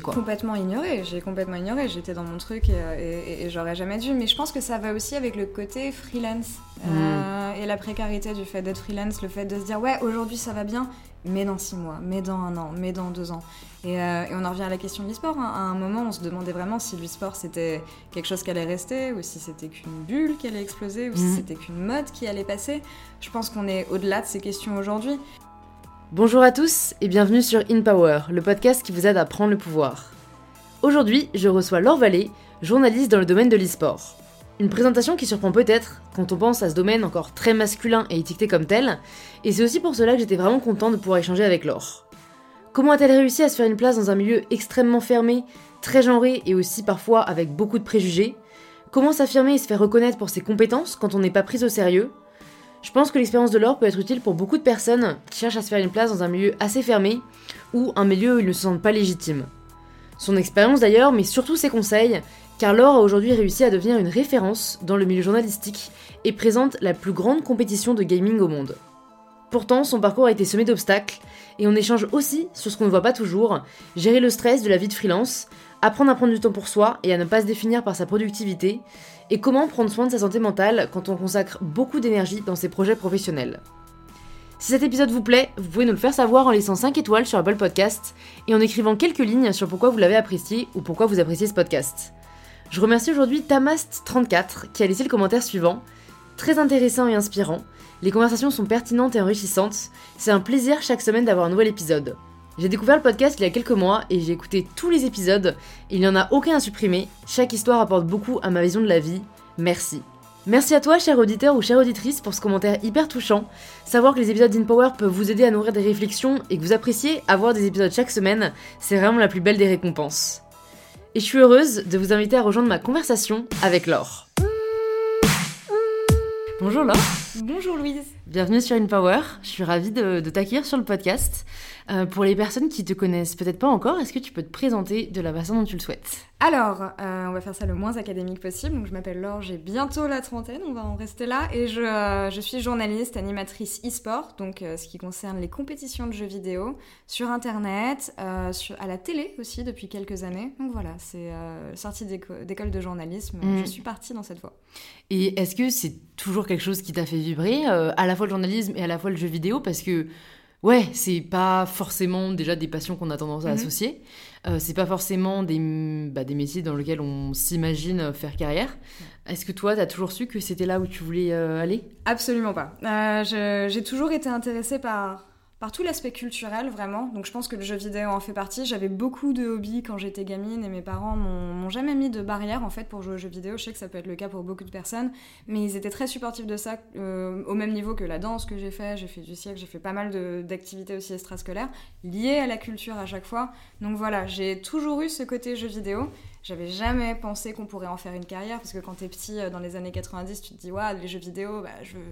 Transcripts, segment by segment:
Quoi complètement ignoré, j'ai complètement ignoré, j'étais dans mon truc et, et, j'aurais jamais dû. Mais je pense que ça va aussi avec le côté freelance mm. euh, et la précarité du fait d'être freelance, le fait de se dire ouais aujourd'hui ça va bien, mais dans six mois, mais dans un an, mais dans deux ans. Et, euh, on en revient à la question de l'e-sport. Hein. À un moment, on se demandait vraiment si l'e-sport c'était quelque chose qui allait rester, ou si c'était qu'une bulle qui allait exploser, ou si mm. c'était qu'une mode qui allait passer. Je pense qu'on est au-delà de ces questions aujourd'hui. Bonjour à tous et bienvenue sur In Power, le podcast qui vous aide à prendre le pouvoir. Aujourd'hui, je reçois Laure Vallée, journaliste dans le domaine de l'e-sport. Une présentation qui surprend peut-être quand on pense à ce domaine encore très masculin et étiqueté comme tel, et c'est aussi pour cela que j'étais vraiment content de pouvoir échanger avec Laure. Comment a-t-elle réussi à se faire une place dans un milieu extrêmement fermé, très genré et aussi parfois avec beaucoup de préjugés? Comment s'affirmer et se faire reconnaître pour ses compétences quand on n'est pas prise au sérieux? Je pense que l'expérience de Laure peut être utile pour beaucoup de personnes qui cherchent à se faire une place dans un milieu assez fermé ou un milieu où ils ne se sentent pas légitimes. Son expérience d'ailleurs, mais surtout ses conseils, car Laure a aujourd'hui réussi à devenir une référence dans le milieu journalistique et présente la plus grande compétition de gaming au monde. Pourtant, son parcours a été semé d'obstacles, et on échange aussi sur ce qu'on ne voit pas toujours, gérer le stress de la vie de freelance, apprendre à prendre du temps pour soi et à ne pas se définir par sa productivité, et comment prendre soin de sa santé mentale quand on consacre beaucoup d'énergie dans ses projets professionnels. Si cet épisode vous plaît, vous pouvez nous le faire savoir en laissant 5 étoiles sur Apple Podcast et en écrivant quelques lignes sur pourquoi vous l'avez apprécié ou pourquoi vous appréciez ce podcast. Je remercie aujourd'hui Tamast34 qui a laissé le commentaire suivant. Très intéressant et inspirant, les conversations sont pertinentes et enrichissantes, c'est un plaisir chaque semaine d'avoir un nouvel épisode. J'ai découvert le podcast il y a quelques mois et j'ai écouté tous les épisodes, il n'y en a aucun à supprimer, chaque histoire apporte beaucoup à ma vision de la vie, merci. Merci à toi, cher auditeur ou chère auditrice, pour ce commentaire hyper touchant. Savoir que les épisodes d'InPower peuvent vous aider à nourrir des réflexions et que vous appréciez avoir des épisodes chaque semaine, c'est vraiment la plus belle des récompenses et je suis heureuse de vous inviter à rejoindre ma conversation avec Laure. Bonjour Laure. Bonjour Louise. Bienvenue sur InPower. Je suis ravie de, de t'accueillir sur le podcast. Euh, pour les personnes qui te connaissent peut-être pas encore, est-ce que tu peux te présenter de la façon dont tu le souhaites? Alors, euh, on va faire ça le moins académique possible. Donc, je m'appelle Laure, j'ai bientôt la trentaine, on va en rester là. Et je, euh, je suis journaliste, animatrice e-sport, donc ce qui concerne les compétitions de jeux vidéo, sur Internet, sur, à la télé aussi depuis quelques années. Donc voilà, c'est sortie d'école de journalisme. Mm. Je suis partie dans cette voie. Et est-ce que c'est toujours quelque chose qui t'a fait vibrer, à la fois le journalisme et à la fois le jeu vidéo Parce que ouais, c'est pas forcément déjà des passions qu'on a tendance à mhm. associer. Euh, c'est pas forcément des, bah, des métiers dans lesquels on s'imagine faire carrière. Est-ce que toi, tu as toujours su que c'était là où tu voulais euh, aller? Absolument pas. Euh, j'ai toujours été intéressée par par tout l'aspect culturel vraiment. Donc je pense que le jeu vidéo en fait partie. J'avais beaucoup de hobbies quand j'étais gamine et mes parents m'ont jamais mis de barrière en fait pour jouer aux jeux vidéo. Je sais que ça peut être le cas pour beaucoup de personnes, mais ils étaient très supportifs de ça euh, au même niveau que la danse que j'ai fait. J'ai fait du siècle, j'ai fait pas mal d'activités aussi extrascolaires liées à la culture à chaque fois. Donc voilà, j'ai toujours eu ce côté jeu vidéo. J'avais jamais pensé qu'on pourrait en faire une carrière parce que quand t'es petit euh, dans les années 90, tu te dis ouais les jeux vidéo, bah, je veux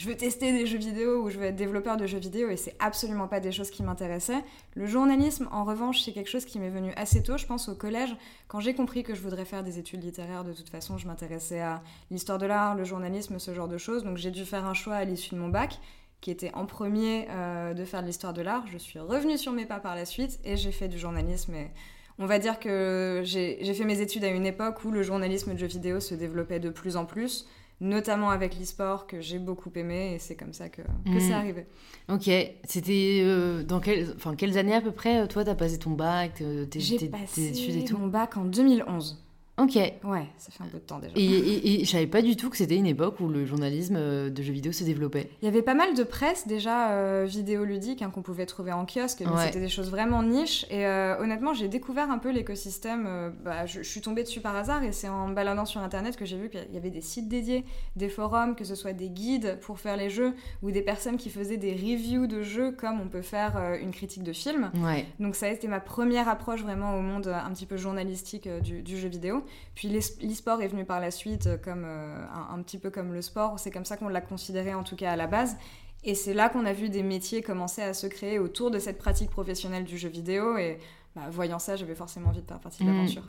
je veux tester des jeux vidéo ou je veux être développeur de jeux vidéo et c'est absolument pas des choses qui m'intéressaient. Le journalisme, en revanche, c'est quelque chose qui m'est venu assez tôt, je pense au collège, quand j'ai compris que je voudrais faire des études littéraires. De toute façon, je m'intéressais à l'histoire de l'art, le journalisme, ce genre de choses. Donc j'ai dû faire un choix à l'issue de mon bac qui était en premier euh, de faire de l'histoire de l'art. Je suis revenue sur mes pas par la suite et j'ai fait du journalisme. Et on va dire que j'ai fait mes études à une époque où le journalisme de jeux vidéo se développait de plus en plus notamment avec l'e-sport que j'ai beaucoup aimé et c'est comme ça que, que c'est mm. arrivé. Ok, c'était euh, dans quel, enfin, quelles années à peu près toi t'as passé ton bac, tes, passé études et tout? mon bac en 2011. Ok. Ouais, ça fait un peu de temps déjà. Et, et, je savais pas du tout que c'était une époque où le journalisme euh, de jeux vidéo se développait. Il y avait pas mal de presse déjà euh, vidéoludique hein, qu'on pouvait trouver en kiosque, mais c'était des choses vraiment niches. Et euh, honnêtement, j'ai découvert un peu l'écosystème. Euh, bah, je, suis tombée dessus par hasard et c'est en baladant sur internet que j'ai vu qu'il y avait des sites dédiés, des forums, que ce soit des guides pour faire les jeux ou des personnes qui faisaient des reviews de jeux comme on peut faire une critique de film. Ouais. Donc ça a été ma première approche vraiment au monde un petit peu journalistique du, du jeu vidéo. Puis l'e-sport est venu par la suite euh, comme euh, un, petit peu comme le sport. C'est comme ça qu'on l'a considéré en tout cas à la base. Et c'est là qu'on a vu des métiers commencer à se créer autour de cette pratique professionnelle du jeu vidéo. Et bah, voyant ça, j'avais forcément envie de faire partie de l'aventure.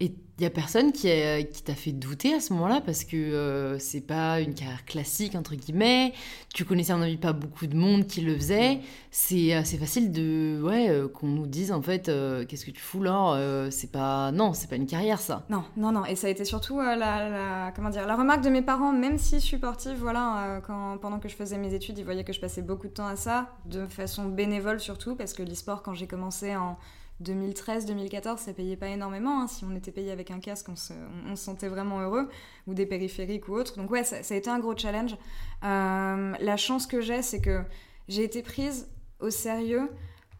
Et il y a personne qui, a- qui t'a fait douter à ce moment-là parce que euh, c'est pas une carrière classique entre guillemets. Tu connaissais à mon avis pas beaucoup de monde qui le faisait. C'est assez facile de ouais euh, qu'on nous dise en fait euh, qu'est-ce que tu fous là Euh, C'est pas non c'est pas une carrière ça. Non, non, non. Et ça a été surtout euh, la, la- comment dire, la remarque de mes parents, même si supportive, voilà, euh, quand, pendant que je faisais mes études, ils voyaient que je passais beaucoup de temps à ça, de façon bénévole surtout, parce que l'e-sport, quand j'ai commencé en 2013-2014, ça payait pas énormément. hein. Si on était payé avec un casque, on se, sentait vraiment heureux, ou des périphériques ou autres. Donc ouais, ça, a été un gros challenge. Euh, la chance que j'ai, c'est que j'ai été prise au sérieux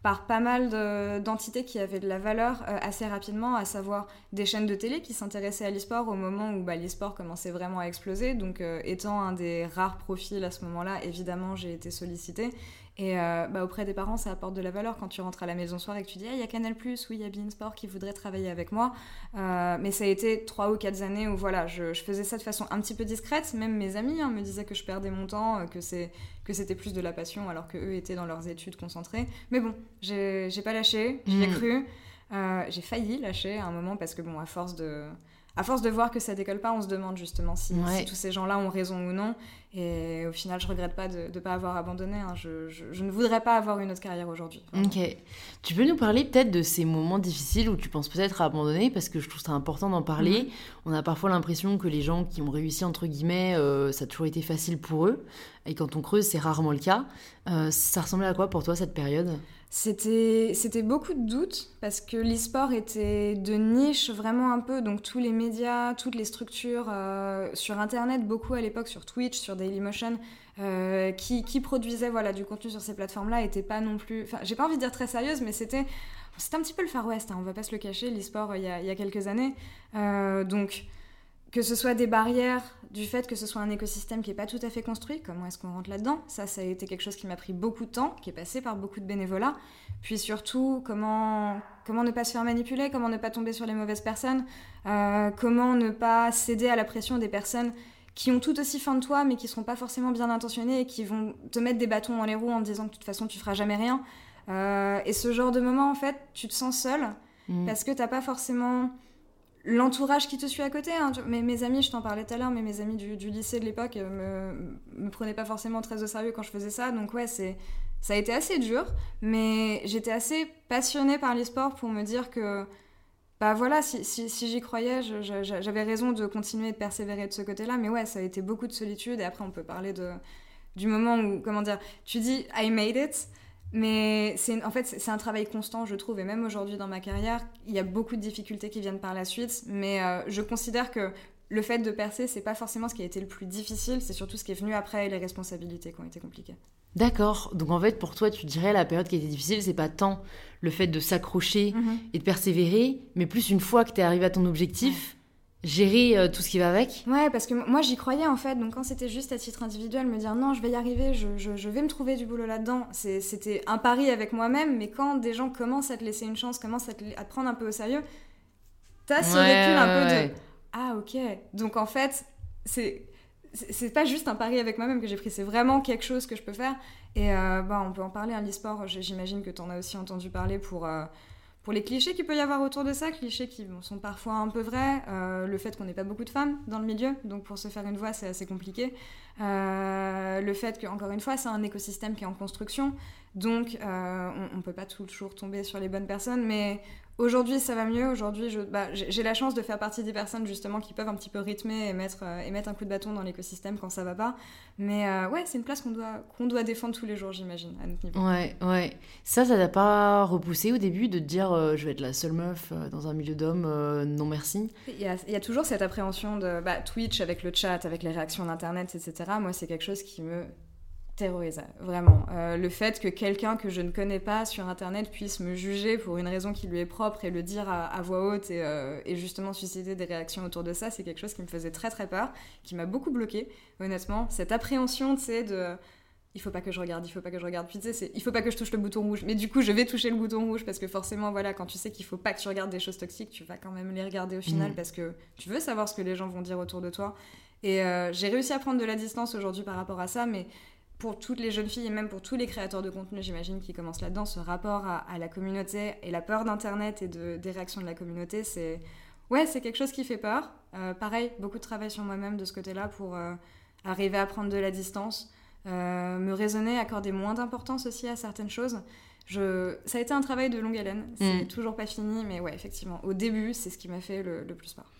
par pas mal de- d'entités qui avaient de la valeur euh, assez rapidement, à savoir des chaînes de télé qui s'intéressaient à l'e-sport au moment où bah, l'e-sport commençait vraiment à exploser. Donc, euh, étant un des rares profils à ce moment-là, évidemment, j'ai été sollicitée. Et euh, bah, auprès des parents, ça apporte de la valeur quand tu rentres à la maison soir et que tu dis Ah, il y a Canal, oui, il y a Bein Sport qui voudrait travailler avec moi. Euh, mais ça a été trois ou quatre années où voilà, je, je faisais ça de façon un petit peu discrète. Même mes amis hein, me disaient que je perdais mon temps, euh, que c'est que c'était plus de la passion alors que eux étaient dans leurs études concentrées. Mais bon, j'ai j'ai pas lâché, j'y ai Mm. cru. Euh, j'ai failli lâcher à un moment parce que bon, à force de à force de voir que ça décolle pas, on se demande justement si, Ouais. si tous ces gens-là ont raison ou non. Et au final, je regrette pas de ne pas avoir abandonné. hein. Je, je- je ne voudrais pas avoir une autre carrière aujourd'hui. Ok. Tu peux nous parler peut-être de ces moments difficiles où tu penses peut-être à abandonner parce que je trouve ça important d'en parler. On a parfois l'impression que les gens qui ont réussi entre guillemets, euh, ça a toujours été facile pour eux. Et quand on creuse, c'est rarement le cas. Euh, ça ressemblait à quoi pour toi cette période? C'était c'était beaucoup de doutes parce que l'e-sport était de niche vraiment un peu, donc tous les médias, toutes les structures euh, sur Internet, beaucoup à l'époque sur Twitch, sur Dailymotion, euh, qui, qui produisaient voilà, du contenu sur ces plateformes-là, étaient pas non plus... Enfin, j'ai pas envie de dire très sérieuse, mais c'était... C'était un petit peu le Far West, hein, on va pas se le cacher, l'e-sport euh, il y, y a quelques années. Donc, que ce soit des barrières du fait que ce soit un écosystème qui n'est pas tout à fait construit, comment est-ce qu'on rentre là-dedans? Ça, ça a été quelque chose qui m'a pris beaucoup de temps, qui est passé par beaucoup de bénévolat. Puis surtout, comment, comment ne pas se faire manipuler, comment ne pas tomber sur les mauvaises personnes, euh, comment ne pas céder à la pression des personnes qui ont tout aussi faim de toi, mais qui ne seront pas forcément bien intentionnées et qui vont te mettre des bâtons dans les roues en te disant que de toute façon, tu feras jamais rien. Euh, et ce genre de moment, en fait, tu te sens seul Mm. parce que t'as pas forcément l'entourage qui te suit à côté. hein. Mes, mes amis, je t'en parlais tout à l'heure, mais mes amis du, lycée de l'époque euh, me, me prenaient pas forcément très au sérieux quand je faisais ça. Donc ouais, c'est ça a été assez dur, mais j'étais assez passionnée par l'e-sport pour me dire que bah voilà, si, si, j'y croyais, j'avais raison de continuer de persévérer de ce côté-là. Mais ouais, ça a été beaucoup de solitude. Et après, on peut parler de, du moment où, comment dire, tu dis I made it. Mais c'est en fait c'est un travail constant je trouve et même aujourd'hui dans ma carrière il y a beaucoup de difficultés qui viennent par la suite mais euh, je considère que le fait de percer c'est pas forcément ce qui a été le plus difficile c'est surtout ce qui est venu après et les responsabilités qui ont été compliquées. D'accord. Donc en fait, pour toi, tu dirais la période qui a été difficile, c'est pas tant le fait de s'accrocher et de persévérer, mais plus une fois que tu es arrivé à ton objectif, gérer euh, tout ce qui va avec. Ouais, parce que moi j'y croyais en fait, donc quand c'était juste à titre individuel, me dire non, je vais y arriver, je, je- je vais me trouver du boulot là-dedans, c'était un pari avec moi-même, mais quand des gens commencent à te laisser une chance, commencent à te, à te prendre un peu au sérieux, t'as ce Ouais, recul un peu ouais. de ah ok, donc en fait, c'est. pas juste un pari avec moi-même que j'ai pris, c'est vraiment quelque chose que je peux faire. Et euh, bah, on peut en parler, un l'e-sport, j- j'imagine que tu en as aussi entendu parler pour, euh, pour les clichés qu'il peut y avoir autour de ça, clichés qui sont parfois un peu vrais, euh, le fait qu'on n'ait pas beaucoup de femmes dans le milieu, donc pour se faire une voix c'est assez compliqué, Euh, le fait que, encore une fois, c'est un écosystème qui est en construction, donc euh, on ne peut pas toujours tomber sur les bonnes personnes, mais aujourd'hui ça va mieux, aujourd'hui bah, j'ai la chance de faire partie des personnes justement qui peuvent un petit peu rythmer et mettre, euh, et mettre un coup de bâton dans l'écosystème quand ça va pas, mais euh, ouais c'est une place qu'on doit, qu'on doit défendre tous les jours j'imagine, à notre niveau. Ouais, ouais. Ça, ça t'a pas repoussé au début de te dire je vais être la seule meuf dans un milieu d'hommes, non merci? Il y, a, il y a toujours cette appréhension de bah, Twitch avec le chat, avec les réactions d'internet, etc. Moi, c'est quelque chose qui me terrorise, vraiment. Euh, le fait que quelqu'un que je ne connais pas sur internet puisse me juger pour une raison qui lui est propre et le dire à, à voix haute et, euh, et justement susciter des réactions autour de ça, c'est quelque chose qui me faisait très très peur, qui m'a beaucoup bloqué, honnêtement. Cette appréhension, tu sais, de il faut pas que je regarde, il faut pas que je regarde. Puis tu sais, c'est il faut pas que je touche le bouton rouge. Mais du coup, je vais toucher le bouton rouge parce que forcément, voilà, quand tu sais qu'il faut pas que tu regardes des choses toxiques, tu vas quand même les regarder au final Mm. parce que tu veux savoir ce que les gens vont dire autour de toi. Et euh, j'ai réussi à prendre de la distance aujourd'hui par rapport à ça, mais pour toutes les jeunes filles et même pour tous les créateurs de contenu, j'imagine, qui commencent là-dedans, ce rapport à, la communauté et la peur d'Internet et de, des réactions de la communauté, c'est ouais, c'est quelque chose qui fait peur. Euh, pareil, beaucoup de travail sur moi-même de ce côté-là pour euh, arriver à prendre de la distance, euh, me raisonner, accorder moins d'importance aussi à certaines choses. Je... Ça a été un travail de longue haleine, c'est mm. toujours pas fini, mais ouais, effectivement, au début, c'est ce qui m'a fait le, le plus peur.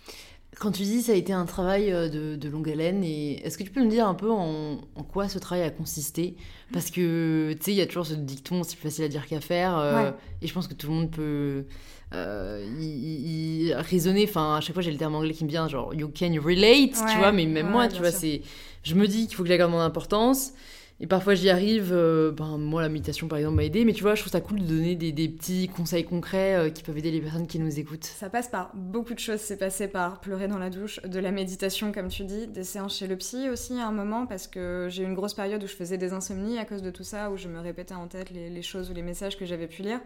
Quand tu dis ça a été un travail euh, de, longue haleine, et est-ce que tu peux me dire un peu en, quoi ce travail a consisté? Parce que tu sais, il y a toujours ce dicton, c'est plus facile à dire qu'à faire, euh, et je pense que tout le monde peut euh, y, raisonner. Enfin, à chaque fois j'ai le terme anglais qui me vient, genre you can relate, tu vois, mais même moi, tu vois, c'est, je me dis qu'il faut que j'accorde mon importance. Et parfois j'y arrive, euh, ben, moi la méditation par exemple m'a aidé, mais tu vois, je trouve ça cool de donner des, petits conseils concrets euh, qui peuvent aider les personnes qui nous écoutent. Ça passe par beaucoup de choses, c'est passé par pleurer dans la douche, de la méditation comme tu dis, des séances chez le psy aussi à un moment, parce que j'ai eu une grosse période où je faisais des insomnies à cause de tout ça, où je me répétais en tête les choses ou les messages que j'avais pu lire.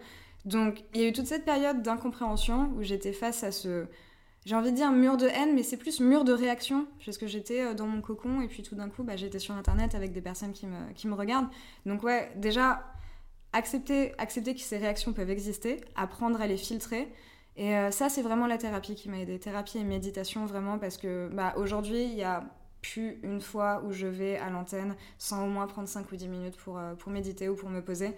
Donc il y a eu toute cette période d'incompréhension où j'étais face à ce j'ai envie de dire mur de haine, mais c'est plus mur de réaction, parce que j'étais euh, dans mon cocon et puis tout d'un coup, bah, j'étais sur Internet avec des personnes qui me, regardent. Donc ouais, déjà, accepter, accepter que ces réactions peuvent exister, apprendre à les filtrer. Et euh, ça, c'est vraiment la thérapie qui m'a aidé. Thérapie et méditation, vraiment, parce que bah, aujourd'hui, il y a plus une fois où je vais à l'antenne sans au moins prendre 5 ou 10 minutes euh, pour méditer ou pour me poser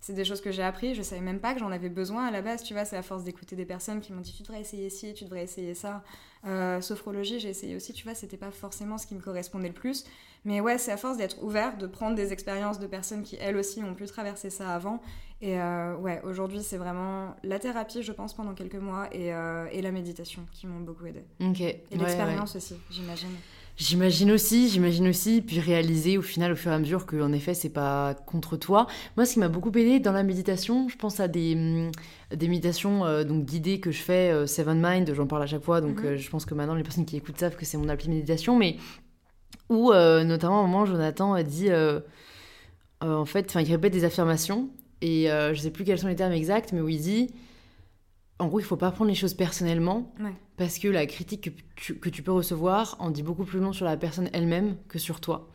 c'est des choses que j'ai appris. Je savais même pas que j'en avais besoin à la base. Tu vois, c'est à force d'écouter des personnes qui m'ont dit tu devrais essayer ci, tu devrais essayer ça. Euh, sophrologie, j'ai essayé aussi. Tu vois, c'était pas forcément ce qui me correspondait le plus. Mais ouais, c'est à force d'être ouvert, de prendre des expériences de personnes qui elles aussi ont pu traverser ça avant. Et euh, ouais, aujourd'hui, c'est vraiment la thérapie, je pense, pendant quelques mois et, euh, et la méditation qui m'ont beaucoup aidé. Et l'expérience aussi, j'imagine. J'imagine aussi, j'imagine aussi, puis réaliser au final, au fur et à mesure, que en effet, c'est pas contre toi. Moi, ce qui m'a beaucoup aidé dans la méditation, je pense à des, des méditations euh, donc guidées que je fais, euh, Seven Mind, j'en parle à chaque fois, donc mhm. euh, je pense que maintenant les personnes qui écoutent savent que c'est mon appli méditation, mais où notamment à un moment, Jonathan a dit, en fait, enfin, il répète des affirmations, et je sais plus quels sont les termes exacts, mais où il dit en gros, il faut pas prendre les choses personnellement, parce que la critique que tu, peux recevoir en dit beaucoup plus long sur la personne elle-même que sur toi.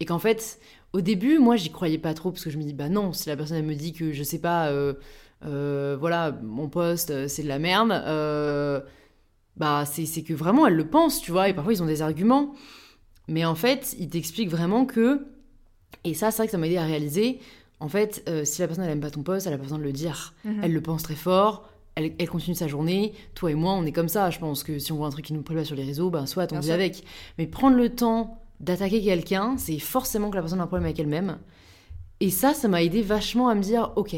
Et qu'en fait, au début, moi, j'y croyais pas trop, parce que je me dis, bah non, si la personne elle me dit que, je sais pas, euh, euh, voilà, mon poste, euh, c'est de la merde, bah c'est que vraiment, elle le pense, tu vois, et parfois, ils ont des arguments. Mais en fait, ils t'expliquent vraiment que, et ça, c'est vrai que ça m'a aidé à réaliser, en fait, si la personne elle aime pas ton poste, elle a pas besoin de le dire. Mhm. Elle le pense très fort, elle, continue sa journée. Toi et moi, on est comme ça. Je pense que si on voit un truc qui nous plaît pas sur les réseaux, ben soit on vit avec. Mais prendre le temps d'attaquer quelqu'un, c'est forcément que la personne a un problème avec elle-même. Et ça, ça m'a aidé vachement à me dire, ok,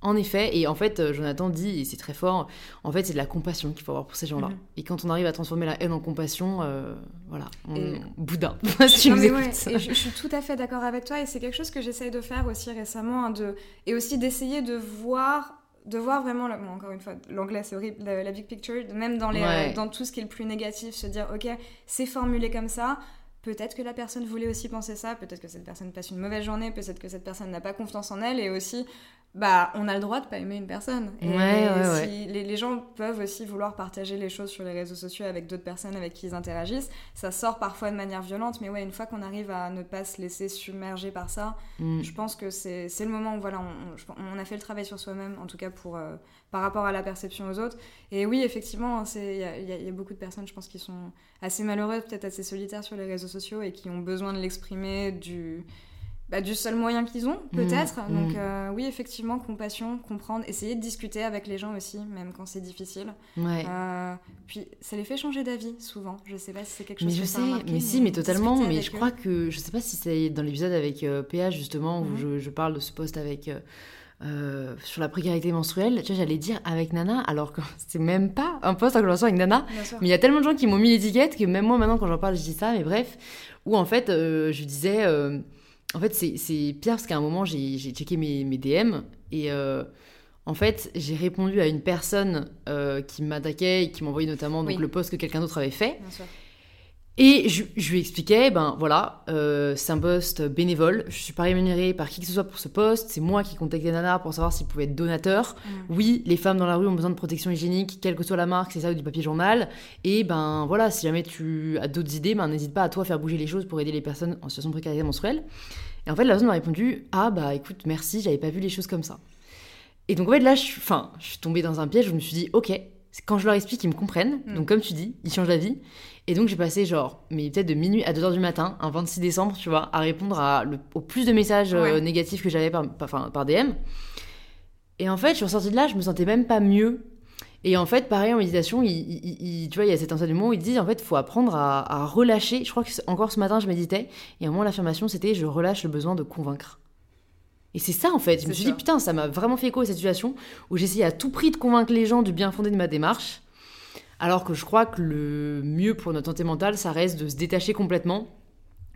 en effet, et en fait, euh, Jonathan dit, et c'est très fort, en fait, c'est de la compassion qu'il faut avoir pour ces gens-là. Mhm. Et quand on arrive à transformer la haine en compassion, euh, voilà, on... boudin. si je, suis tout à fait d'accord avec toi, et c'est quelque chose que j'essaye de faire aussi récemment, hein, de... et aussi d'essayer de voir de voir vraiment, encore une fois, l'anglais c'est horrible, la, big picture, même dans, les, euh, dans tout ce qui est le plus négatif, se dire, ok, c'est formulé comme ça, peut-être que la personne voulait aussi penser ça, peut-être que cette personne passe une mauvaise journée, peut-être que cette personne n'a pas confiance en elle, et aussi bah, on a le droit de pas aimer une personne. Et Les, gens peuvent aussi vouloir partager les choses sur les réseaux sociaux avec d'autres personnes avec qui ils interagissent. Ça sort parfois de manière violente, mais ouais, une fois qu'on arrive à ne pas se laisser submerger par ça, mm. je pense que c'est le moment où voilà, on, on, a fait le travail sur soi-même, en tout cas pour, euh, par rapport à la perception aux autres. Et oui, effectivement, il y, y, a beaucoup de personnes, je pense, qui sont assez malheureuses, peut-être assez solitaires sur les réseaux sociaux et qui ont besoin de l'exprimer du bah, du seul moyen qu'ils ont, mmh, peut-être. Mmh. Donc euh, oui, effectivement, compassion, comprendre, essayer de discuter avec les gens aussi, même quand c'est difficile. Ouais. Euh, puis ça les fait changer d'avis souvent. Je sais pas si c'est quelque chose mais que je sais, mais, si, mais totalement. Mais je crois que je sais pas si c'est dans l'épisode avec euh, PA justement où mmh. je, je, parle de ce poste avec. Sur la précarité menstruelle, tu vois, j'allais dire avec Nana, alors que c'est même pas un poste en collaboration avec Nana. Mais il y a tellement de gens qui m'ont mis l'étiquette que même moi maintenant quand j'en parle, je dis ça, mais bref, où en fait je disais en fait, c'est pire parce qu'à un moment, j'ai checké mes, mes, DM et euh, en fait, j'ai répondu à une personne euh, qui m'attaquait et qui m'envoyait notamment donc, le post que quelqu'un d'autre avait fait. Et je, lui expliquais, ben voilà, euh, c'est un poste bénévole, je suis pas rémunérée par qui que ce soit pour ce poste, c'est moi qui contactais Nana pour savoir s'il pouvait être donateur. Mm. Oui, les femmes dans la rue ont besoin de protection hygiénique, quelle que soit la marque, c'est ça ou du papier journal. Et ben voilà, si jamais tu as d'autres idées, ben n'hésite pas à toi faire bouger les choses pour aider les personnes en situation de précarité menstruelle. Et en fait, la personne m'a répondu Ah, bah écoute, merci, j'avais pas vu les choses comme ça. Et donc, en fait, là, je suis, enfin, je suis tombée dans un piège, je me suis dit Ok, quand je leur explique, ils me comprennent. Mm. Donc, comme tu dis, ils changent d'avis. Et donc, j'ai passé, genre, mais peut-être de minuit à 2h du matin, un 26 décembre, tu vois, à répondre à le- au plus de messages euh, négatifs que j'avais par, par, DM. Et en fait, je suis ressortie de là, je me sentais même pas mieux. Et en fait, pareil, en méditation, il, il- il- tu vois, il y a cet enseignement où il dit, en fait, il faut apprendre à, à relâcher. Je crois que encore ce matin, je méditais, et à un moment, l'affirmation, c'était, je relâche le besoin de convaincre. Et c'est ça, en fait. Je me suis ça. dit, putain, ça m'a vraiment fait écho à cette situation où j'essayais à tout prix de convaincre les gens du bien fondé de ma démarche. Alors que je crois que le mieux pour notre santé mentale, ça reste de se détacher complètement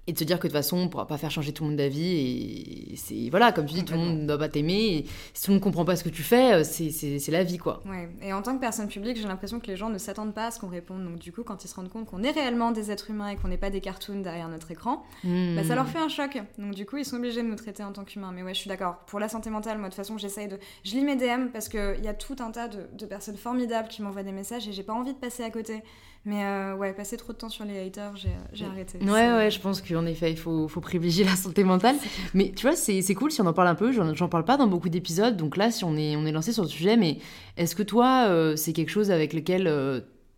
et de se dire que de toute façon, on pourra pas faire changer tout le monde d'avis. Et c'est voilà, comme tu dis, tout le monde ne doit pas t'aimer. Et si tout le monde comprend pas ce que tu fais, euh, c'est- la vie, quoi. Ouais. Et en tant que personne publique, j'ai l'impression que les gens ne s'attendent pas à ce qu'on réponde. Donc du coup, quand ils se rendent compte qu'on est réellement des êtres humains et qu'on n'est pas des cartoons derrière notre écran, bah, ça leur fait un choc. Donc du coup, ils sont obligés de nous traiter en tant qu'humains. Mais ouais, je suis d'accord. Pour la santé mentale, moi de toute façon, j'essaye de... Je lis mes DM parce qu'il y a tout un tas de, de personnes formidables qui m'envoient des messages et j'ai pas envie de passer à côté. Mais euh, ouais, passer trop de temps sur les haters, j'ai arrêté. Ouais, ouais, je pense qu'en effet, il faut, faut privilégier la santé mentale. Mais tu vois, c'est c'est cool si on en parle un peu. J'en j'en parle pas dans beaucoup d'épisodes. Donc là, si on est, on est lancé sur le sujet, mais est-ce que toi, euh, c'est quelque chose avec lequel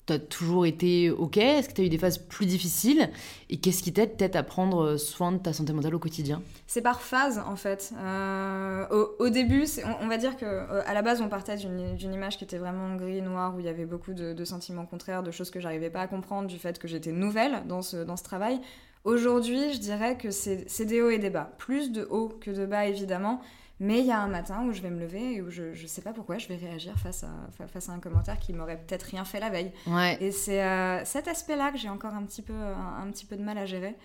tu as toujours été OK? Est-ce que tu as eu des phases plus difficiles? Et qu'est-ce qui t'aide peut-être à prendre soin de ta santé mentale au quotidien? C'est par phase en fait. Euh, au, début, on, va dire que euh, à la base, on partait d'une image qui était vraiment gris noir où il y avait beaucoup de, sentiments contraires, de choses que j'arrivais pas à comprendre du fait que j'étais nouvelle dans ce, dans ce travail. Aujourd'hui, je dirais que c'est des hauts et des bas, plus de hauts que de bas évidemment. Mais il y a un matin où je vais me lever et où je, je sais pas pourquoi je vais réagir face à, fa- face à un commentaire qui m'aurait peut-être rien fait la veille. Ouais. Et c'est euh, cet aspect-là que j'ai encore un petit, peu, un, un petit peu de mal à gérer.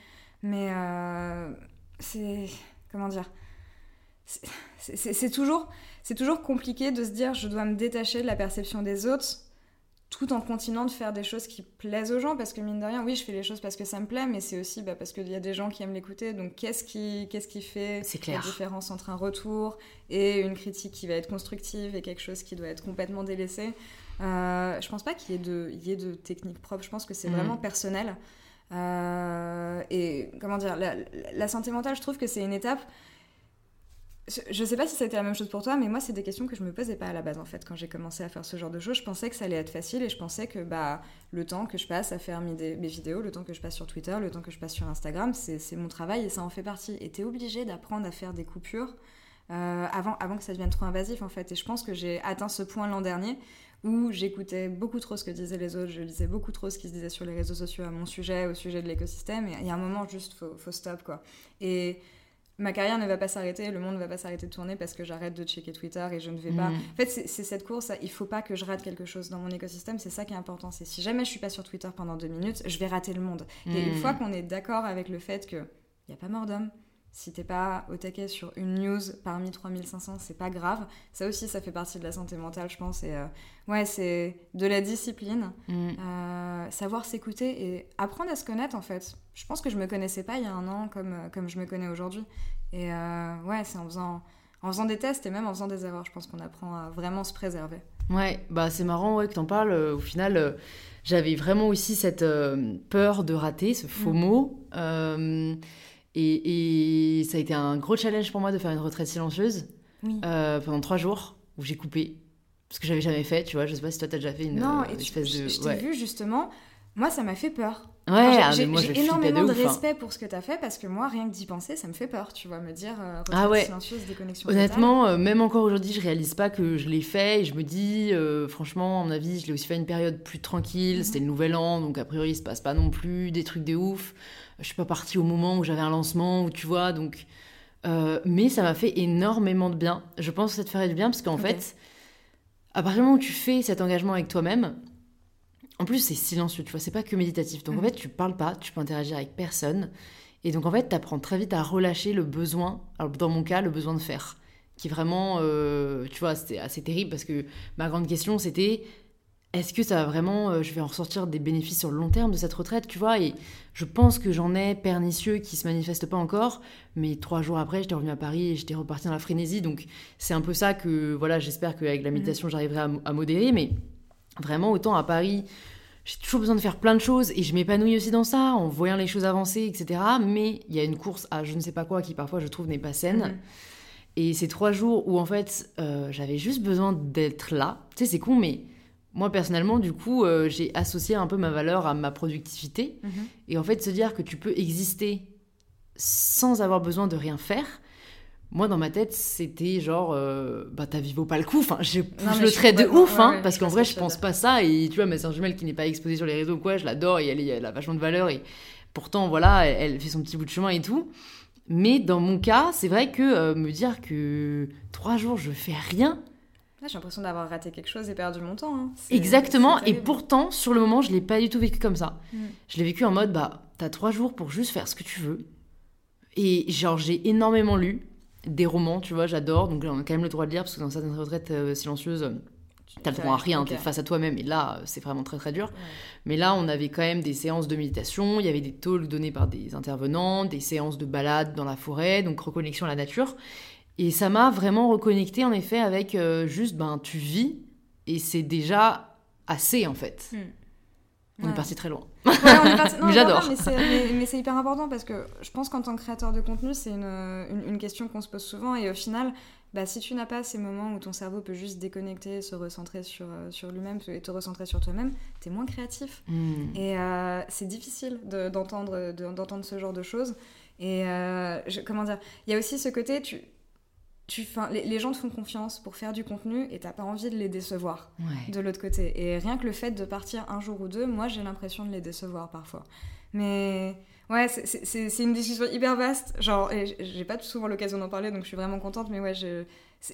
Mais euh, c'est. Comment dire C'est- toujours, c'est toujours compliqué de se dire je dois me détacher de la perception des autres tout en continuant de faire des choses qui plaisent aux gens. Parce que mine de rien, oui, je fais les choses parce que ça me plaît, mais c'est aussi bah, parce qu'il y a des gens qui aiment l'écouter. Donc qu'est-ce qui, qu'est-ce qui fait la différence entre un retour et une critique qui va être constructive et quelque chose qui doit être complètement délaissé? Euh, je pense pas qu'il y, ait de- il y ait de technique propre. Je pense que c'est Mhm. vraiment personnel. Euh, et comment dire, la, la santé mentale, je trouve que c'est une étape. Je- sais pas si c'était la même chose pour toi, mais moi, c'est des questions que je me posais pas à la base en fait. Quand j'ai commencé à faire ce genre de choses, je pensais que ça allait être facile et je pensais que bah, le temps que je passe à faire mes, dé- mes vidéos, le temps que je passe sur Twitter, le temps que je passe sur Instagram, c'est mon travail et ça en fait partie. Et t'es obligé d'apprendre à faire des coupures euh, avant, avant que ça devienne trop invasif en fait. Et je pense que j'ai atteint ce point l'an dernier où j'écoutais beaucoup trop ce que disaient les autres, je lisais beaucoup trop ce qui se disait sur les réseaux sociaux à mon sujet, au sujet de l'écosystème, et il y a un moment juste, faut, faut stop quoi. Et ma carrière ne va pas s'arrêter, le monde ne va pas s'arrêter de tourner parce que j'arrête de checker Twitter et je ne vais pas. Mhm. En fait, c'est cette course, il faut pas que je rate quelque chose dans mon écosystème, c'est ça qui est important. C'est si jamais je suis pas sur Twitter pendant deux minutes, je vais rater le monde. Et une Mhm. fois qu'on est d'accord avec le fait que y a pas mort d'homme, si t'es pas au taquet sur une news parmi 3500, c'est pas grave. Ça aussi, ça fait partie de la santé mentale, je pense. Et euh, ouais, c'est de la discipline, Mm. euh, savoir s'écouter et apprendre à se connaître en fait. Je pense que je me connaissais pas il y a un an comme, euh, comme je me connais aujourd'hui. Et euh, ouais, c'est en faisant, en faisant des tests et même en faisant des erreurs, je pense qu'on apprend à vraiment se préserver. Ouais, bah c'est marrant ouais, que t'en parles. Au final, j'avais vraiment aussi cette peur de rater, ce faux Mm. mot. Et, et ça a été un gros challenge pour moi de faire une retraite silencieuse Oui. euh, pendant trois jours où j'ai coupé. Parce que j'avais jamais fait, tu vois. Je sais pas si toi t'as déjà fait une non, euh, et tu- espèce je, de. je t'ai ouais, vu justement. Moi, ça m'a fait peur. Ouais j'ai- ah, énormément de, ouf, hein. respect pour ce que tu as fait parce que moi, rien que d'y penser, ça me fait peur, tu vois, me dire euh, Ah ouais. silencieuse, déconnexion Honnêtement, euh, même encore aujourd'hui, je réalise pas que je l'ai fait et je me dis, euh, franchement, à mon avis, je l'ai aussi fait à une période plus tranquille. Mhm. C'était le nouvel an, donc a priori, il se passe pas non plus des trucs de ouf. Je suis pas partie au moment où j'avais un lancement, où tu vois, donc. mais ça m'a fait énormément de bien. Je pense que ça te ferait du bien parce qu'en fait, à partir du moment où tu fais cet engagement avec toi-même, en plus, c'est silencieux, tu vois, c'est pas que méditatif. Donc en Mhm. fait, tu parles pas, tu peux interagir avec personne. Et donc en fait, tu apprends très vite à relâcher le besoin, alors dans mon cas, le besoin de faire. Qui vraiment, euh, tu vois, c'était assez terrible parce que ma grande question c'était est-ce que ça va vraiment, euh, je vais en ressortir des bénéfices sur le long terme de cette retraite, tu vois? Et je pense que j'en ai pernicieux qui se manifestent pas encore, mais trois jours après, j'étais revenue à Paris et j'étais repartie dans la frénésie. Donc c'est un peu ça que, voilà, j'espère qu'avec la méditation, j'arriverai à, à modérer, mais vraiment autant à Paris j'ai toujours besoin de faire plein de choses et je m'épanouis aussi dans ça en voyant les choses avancer, etc. Mais il y a une course à je ne sais pas quoi qui parfois je trouve n'est pas saine. Mhm. Et ces trois jours où en fait euh, j'avais juste besoin d'être là, tu sais, c'est con, mais moi personnellement, du coup, euh, j'ai associé un peu ma valeur à ma productivité. Mhm. Et en fait, se dire que tu peux exister sans avoir besoin de rien faire, moi dans ma tête, c'était genre, euh, bah ta vie vaut pas le coup. Enfin, je le je suis trait de ouf, ouais, hein, ouais, parce qu'en vrai, je pense pas ça. Et tu vois, ma sœur jumelle qui n'est pas exposée sur les réseaux quoi, je l'adore et elle, elle a vachement de valeur. Et pourtant, voilà, elle, elle fait son petit bout de chemin et tout. Mais dans mon cas, c'est vrai que euh, me dire que trois jours je fais rien, Là, j'ai l'impression d'avoir raté quelque chose et perdu mon temps. hein. Exactement, et pourtant, sur le moment, je l'ai pas du tout vécu comme ça. Mm. Je l'ai vécu en mode, bah, t'as trois jours pour juste faire ce que tu veux. Et genre, j'ai énormément lu des romans, tu vois, j'adore, donc on a quand même le droit de lire, parce que dans certaines retraites euh, silencieuses, t'as le droit à rien, t'es face à toi-même, et là, euh, c'est vraiment très très dur. Ouais. Mais là, on avait quand même des séances de méditation, il y avait des talks donnés par des intervenants, des séances de balade dans la forêt, donc reconnexion à la nature. Et ça m'a vraiment reconnecté en effet avec euh, juste, ben, tu vis et c'est déjà assez en fait. Hmm. On Ouais. est parti très loin. Ouais, parti- j'adore. Mais c'est mais- mais c'est hyper important parce que je pense qu'en tant que créateur de contenu, c'est une, une, une question qu'on se pose souvent. Et au final, bah, si tu n'as pas ces moments où ton cerveau peut juste déconnecter, se recentrer sur, euh, sur lui-même et te recentrer sur toi-même, t'es moins créatif. Hmm. Et euh, c'est difficile de- d'entendre de, d'entendre ce genre de choses. Et euh, je- comment dire Il y a aussi ce côté, tu, tu, 'fin, les, les gens te font confiance pour faire du contenu et t'as pas envie de les décevoir Ouais. de l'autre côté. Et rien que le fait de partir un jour ou deux, moi j'ai l'impression de les décevoir parfois. Mais ouais, c'est- une discussion hyper vaste. Genre, j'ai pas souvent l'occasion d'en parler, donc je suis vraiment contente. Mais ouais, je,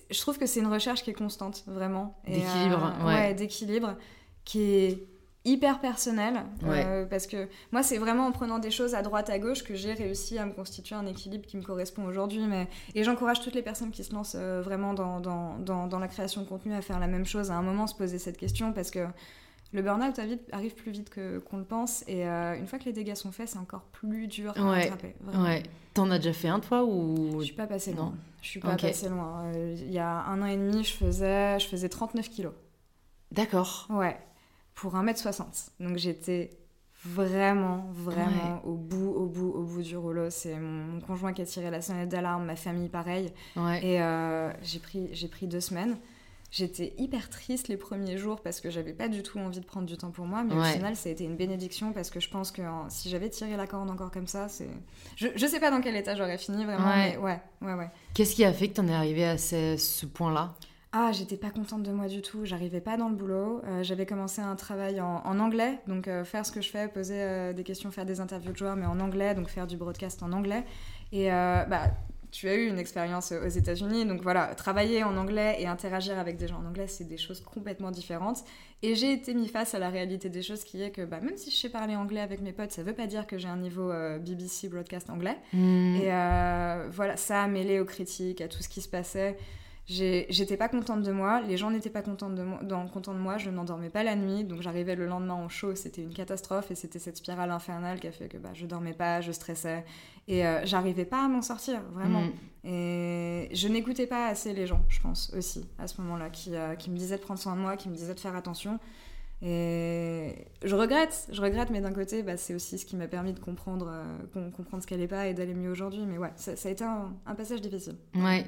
je trouve que c'est une recherche qui est constante, vraiment. D'équilibre, euh, ouais. d'équilibre, qui est hyper personnel. euh, parce que moi, c'est vraiment en prenant des choses à droite, à gauche que j'ai réussi à me constituer un équilibre qui me correspond aujourd'hui. Mais... Et j'encourage toutes les personnes qui se lancent euh, vraiment dans, dans, dans, dans la création de contenu à faire la même chose, à un moment se poser cette question, parce que le burn-out arrive- plus vite que- qu'on le pense. Et euh, une fois que les dégâts sont faits, c'est encore plus dur à Ouais, rattraper. Ouais. T'en as déjà fait un toi ou? Je suis pas passée Non. loin. Je suis pas Ok. passée loin. Il y a un an et demi, je faisais, je faisais 39 kilos. D'accord. Ouais, pour 1m60. Donc j'étais vraiment, vraiment au bout, au bout, au bout du rouleau. C'est mon, mon conjoint qui a tiré la sonnette d'alarme, ma famille pareil. Ouais. Et euh, j'ai pris, j'ai pris deux semaines. J'étais hyper triste les premiers jours parce que j'avais pas du tout envie de prendre du temps pour moi, mais Ouais. au final ça a été une bénédiction parce que je pense que hein, si j'avais tiré la corde encore comme ça, c'est. Je, je sais pas dans quel état j'aurais fini vraiment, Ouais. mais ouais, ouais, ouais. Qu'est-ce qui a fait que t'en es arrivé à ce, ce point-là? Ah, j'étais pas contente de moi du tout. J'arrivais pas dans le boulot. Euh, J'avais commencé un travail en, en anglais, donc euh, faire ce que je fais, poser euh, des questions, faire des interviews de joueurs, mais en anglais, donc faire du broadcast en anglais. Et bah, tu as eu une expérience aux États-Unis, donc voilà, travailler en anglais et interagir avec des gens en anglais, c'est des choses complètement différentes. Et j'ai été mis face à la réalité des choses qui est que bah, même si je sais parler anglais avec mes potes, ça veut pas dire que j'ai un niveau BBC broadcast anglais. Hmm. Et voilà, ça a mêlé aux critiques, à tout ce qui se passait. J'étais pas contente de moi, les gens n'étaient pas contents de, moi, dans- contents de moi, je n'endormais pas la nuit, donc j'arrivais le lendemain en show, c'était une catastrophe et c'était cette spirale infernale qui a fait que bah, je dormais pas, je stressais et euh, j'arrivais pas à m'en sortir, vraiment. Hmm. Et je n'écoutais pas assez les gens, je pense aussi, à ce moment-là, qui, euh, qui me disaient de prendre soin de moi, qui me disaient de faire attention. Et je regrette, je regrette, mais d'un côté, bah, c'est aussi ce qui m'a permis de comprendre, euh, com- comprendre ce qu'elle n'est pas et d'aller mieux aujourd'hui. Mais ouais, ça, ça a été un, un passage difficile. Ouais.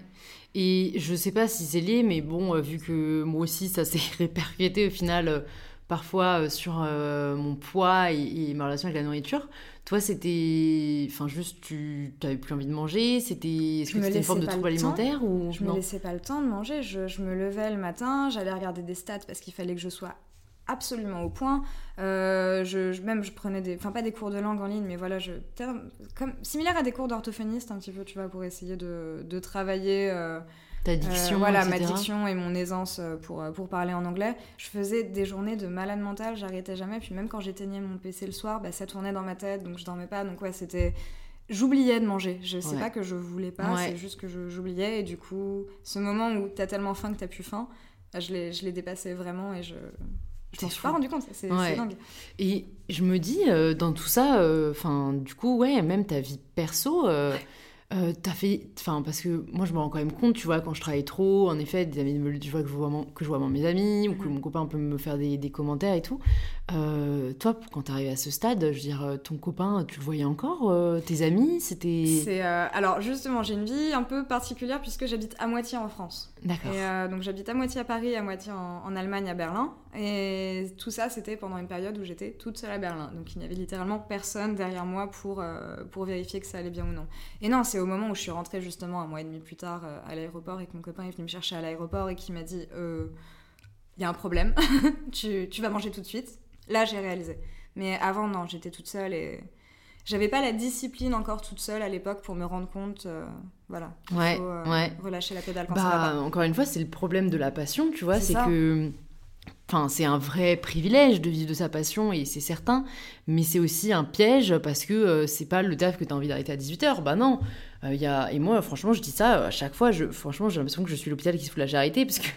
Et je sais pas si c'est lié, mais bon, euh, vu que moi aussi ça s'est répercuté au final euh, parfois euh, sur mon poids et, et ma relation avec la nourriture. Toi, c'était. Enfin, juste, tu t'avais plus envie de manger C'était. Est-ce que c'était une forme de trouble alimentaire ou Je me non? laissais pas le temps de manger. Je, je me levais le matin, j'allais regarder des stats parce qu'il fallait que je sois absolument au point. Euh, je, je- même je prenais des, enfin pas des cours de langue en ligne, mais voilà, je, comme similaire à des cours d'orthophoniste un petit peu, tu vois, pour essayer de, de travailler. euh, Ta Euh, diction, voilà, ma diction et mon aisance pour, pour parler en anglais. Je faisais des journées de malade mental, j'arrêtais jamais. Puis même quand j'éteignais mon PC le soir, bah, ça tournait dans ma tête, donc je dormais pas. Donc ouais, c'était... J'oubliais de manger. Je sais Ouais. pas que je voulais pas, Ouais. c'est juste que j'oubliais. Et du coup, ce moment où t'as tellement faim que t'as plus faim, bah, je l'ai dépassé vraiment et je... Je m'en suis pas rendu compte, c'est Ouais. dingue. Et je me dis, euh, dans tout ça, enfin, du coup, ouais, même ta vie perso, euh, euh, t'as fait. Enfin, parce que moi, je me rends quand même compte, tu vois, quand je travaille trop, en effet, des amis je vois que je vois, mon- que je vois mon- mes amis, ou que Mhm. mon copain peut me faire des, des commentaires et tout. Euh, toi, quand tu arrivé à ce stade, je veux dire, euh, ton copain, tu le voyais encore euh, Tes amis C'était. Euh, alors justement, j'ai une vie un peu particulière puisque j'habite à moitié en France. D'accord. Donc j'habite à moitié à Paris, à moitié en, en Allemagne, à Berlin. Et tout ça, c'était pendant une période où j'étais toute seule à Berlin. Donc il n'y avait littéralement personne derrière moi pour, pour vérifier que ça allait bien ou non. Et non, c'est au moment où je suis rentrée justement un mois et demi plus tard à l'aéroport et que mon copain est venu me chercher à l'aéroport et qui m'a dit euh, il y a un problème, tu, tu vas manger tout de suite. Là, j'ai réalisé. Mais avant, non, j'étais toute seule et j'avais pas la discipline encore toute seule à l'époque pour me rendre compte, euh, voilà, Ouais, faut euh, ouais. relâcher la pédale quand Bah, encore une fois, c'est le problème de la passion, tu vois, C'est que. Enfin, c'est un vrai privilège de vivre de sa passion et c'est certain, mais c'est aussi un piège parce que euh, c'est pas le taf que tu as envie d'arrêter à 18h. Bah non. Euh, y a... Et moi, franchement, je dis ça à chaque fois. Je... Franchement, j'ai l'impression que je suis l'hôpital qui se fout la charité parce que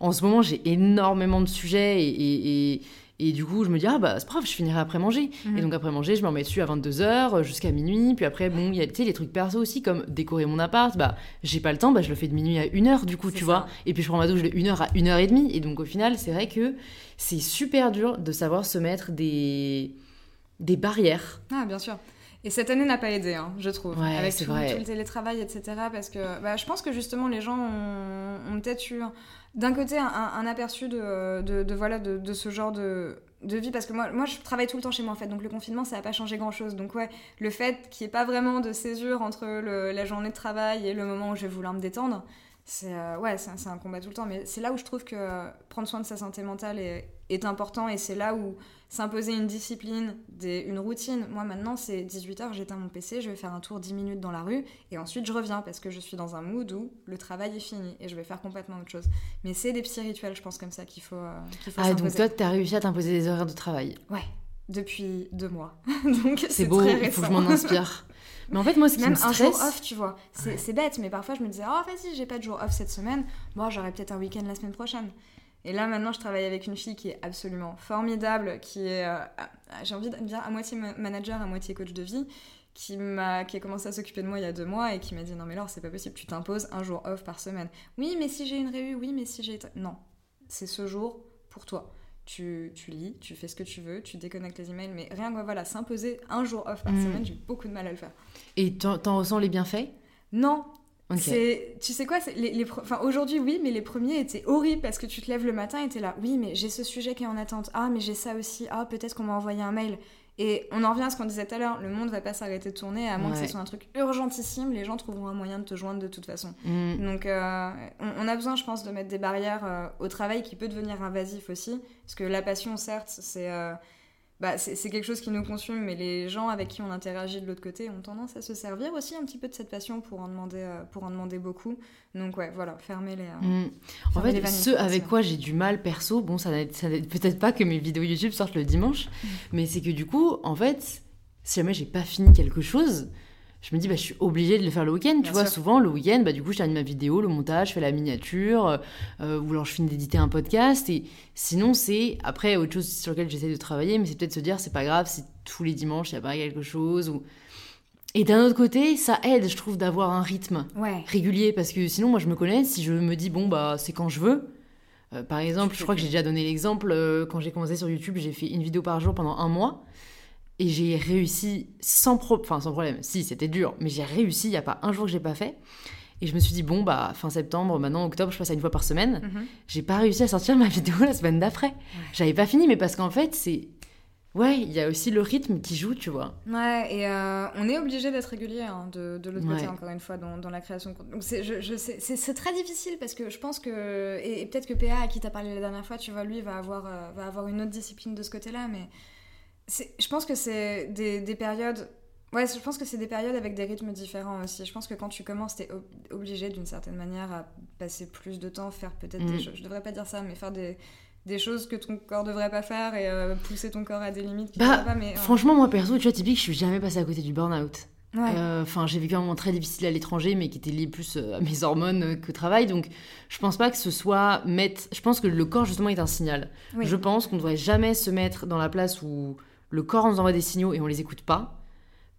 en ce moment, j'ai énormément de sujets et, et, et- et du coup, je me dis, ah bah c'est pas grave, je finirai après manger. Mhm. Et donc après manger, je me remets dessus à 22h jusqu'à minuit. Puis après, bon, il y a les trucs perso aussi, comme décorer mon appart. Bah, j'ai pas le temps, bah, je le fais de minuit à 1h du coup, tu ça. vois. Et puis je prends ma douche de 1h à 1h30. Et donc au final, c'est vrai que c'est super dur de savoir se mettre des, des barrières. Ah, bien sûr. Et cette année n'a pas aidé, hein, je trouve, Ouais, avec tout, vrai. tout le télétravail, etc. Parce que bah, je pense que justement les gens ont, ont peut-être eu d'un côté un, un aperçu de, de, de, voilà, de, de ce genre de, de vie. Parce que moi, moi, je travaille tout le temps chez moi en fait, donc le confinement ça n'a pas changé grand-chose. Donc ouais, le fait qu'il n'y ait pas vraiment de césure entre le- la journée de travail et le moment où je vais vouloir me détendre, c'est euh, ouais, c'est un combat tout le temps. Mais c'est là où je trouve que prendre soin de sa santé mentale est, est important et c'est là où s'imposer une discipline, des, une routine. Moi maintenant, c'est 18h, j'éteins mon PC, je vais faire un tour 10 minutes dans la rue et ensuite je reviens parce que je suis dans un mood où le travail est fini et je vais faire complètement autre chose. Mais c'est des petits rituels, je pense, comme ça qu'il faut, euh, faut Ah, donc toi, t'as réussi à t'imposer des horaires de travail? Ouais, depuis deux mois. donc C'est beau, il faut que je m'en inspire. Mais en fait, moi, ce qui Même me un jour off, tu vois. C'est bête, mais parfois je me disais, oh vas-y, j'ai pas de jour off cette semaine. Bon, j'aurai peut-être un week-end la semaine prochaine. Et là, maintenant, je travaille avec une fille qui est absolument formidable, qui est, euh, à- j'ai envie de dire, à moitié ma- manager, à moitié coach de vie, qui, m'a, qui a commencé à s'occuper de moi il y a deux mois et qui m'a dit, non mais Laure, c'est pas possible, tu t'imposes un jour off par semaine. Oui, mais si j'ai une réu, oui, mais si j'ai... Non, c'est ce jour pour toi. Tu, tu lis, tu fais ce que tu veux, tu déconnectes les emails, mais rien que voilà, s'imposer un jour off par Mm. semaine, j'ai beaucoup de mal à le faire. Et t'en ressens les bienfaits? Non, Ok. c'est, tu sais quoi, les, les enfin, aujourd'hui oui, mais les premiers étaient horribles parce que tu te lèves le matin et t'es là, oui, mais j'ai ce sujet qui est en attente, ah, mais j'ai ça aussi, ah, peut-être qu'on m'a envoyé un mail. Et on en revient à ce qu'on disait tout à l'heure, le monde va pas s'arrêter de tourner, à moins que ce soit un truc urgentissime, les gens trouveront un moyen de te joindre de toute façon. Mm. Donc euh, on, on a besoin, je pense, de mettre des barrières euh, au travail qui peut devenir invasif aussi, parce que la passion, certes, c'est... euh, bah, c'est quelque chose qui nous consume, mais les gens avec qui on interagit de l'autre côté ont tendance à se servir aussi un petit peu de cette passion pour en demander, euh, pour en demander beaucoup. Donc ouais, voilà, fermer les... euh, Mm. En les fait, ce avec quoi j'ai du mal perso, bon, ça n'aide n'aide peut-être pas que mes vidéos YouTube sortent le dimanche, Mm. mais c'est que du coup, en fait, si jamais j'ai pas fini quelque chose, je me dis, bah, je suis obligée de le faire le week-end. Tu vois, sûr. souvent, le week-end, bah, du coup, je termine ma vidéo, le montage, je fais la miniature, euh, ou alors je finis d'éditer un podcast. Et sinon, c'est après autre chose sur lequel j'essaie de travailler, mais c'est peut-être se dire, c'est pas grave si tous les dimanches, il n'y a pas quelque chose. Ou... Et d'un autre côté, ça aide, je trouve, d'avoir un rythme Ouais, régulier parce que sinon moi je me connais si je me dis bon bah c'est quand je veux Euh, par exemple je crois que j'ai déjà donné l'exemple euh, quand j'ai commencé sur YouTube j'ai fait une vidéo par jour pendant un mois et j'ai réussi sans pro enfin sans problème si c'était dur mais j'ai réussi il y a pas un jour que j'ai pas fait et je me suis dit bon bah fin septembre maintenant octobre je passe à une fois par semaine Mhm. j'ai pas réussi à sortir ma vidéo la semaine d'après j'avais pas fini mais parce qu'en fait c'est ouais il y a aussi le rythme qui joue tu vois ouais, et euh, on est obligé d'être régulier hein, de, de l'autre côté, Ouais. encore une fois, dans, dans la création. de contenu. C'est, je, je sais, c'est, c'est très difficile parce que je pense que, et, et peut-être que PA, à qui t'as parlé la dernière fois, tu vois, lui, va avoir, euh, va avoir une autre discipline de ce côté-là, mais je pense que c'est des, des périodes. Ouais, je pense que c'est des périodes avec des rythmes différents aussi. Je pense que quand tu commences, t'es ob- obligé d'une certaine manière à passer plus de temps, faire peut-être des Mm. choses. Je devrais pas dire ça, mais faire des, des choses que ton corps devrait pas faire et euh, pousser ton corps à des limites Bah, pas. Mais, euh, franchement moi perso tu vois typique je suis jamais passée à côté du burn-out ouais. Euh, Enfin, j'ai vécu un moment très difficile à l'étranger, mais qui était lié plus à mes hormones euh, qu'au travail. Donc, je pense pas que ce soit mettre. Je pense que le corps justement est un signal. Oui. Je pense qu'on ne devrait jamais se mettre dans la place où le corps nous envoie des signaux et on les écoute pas.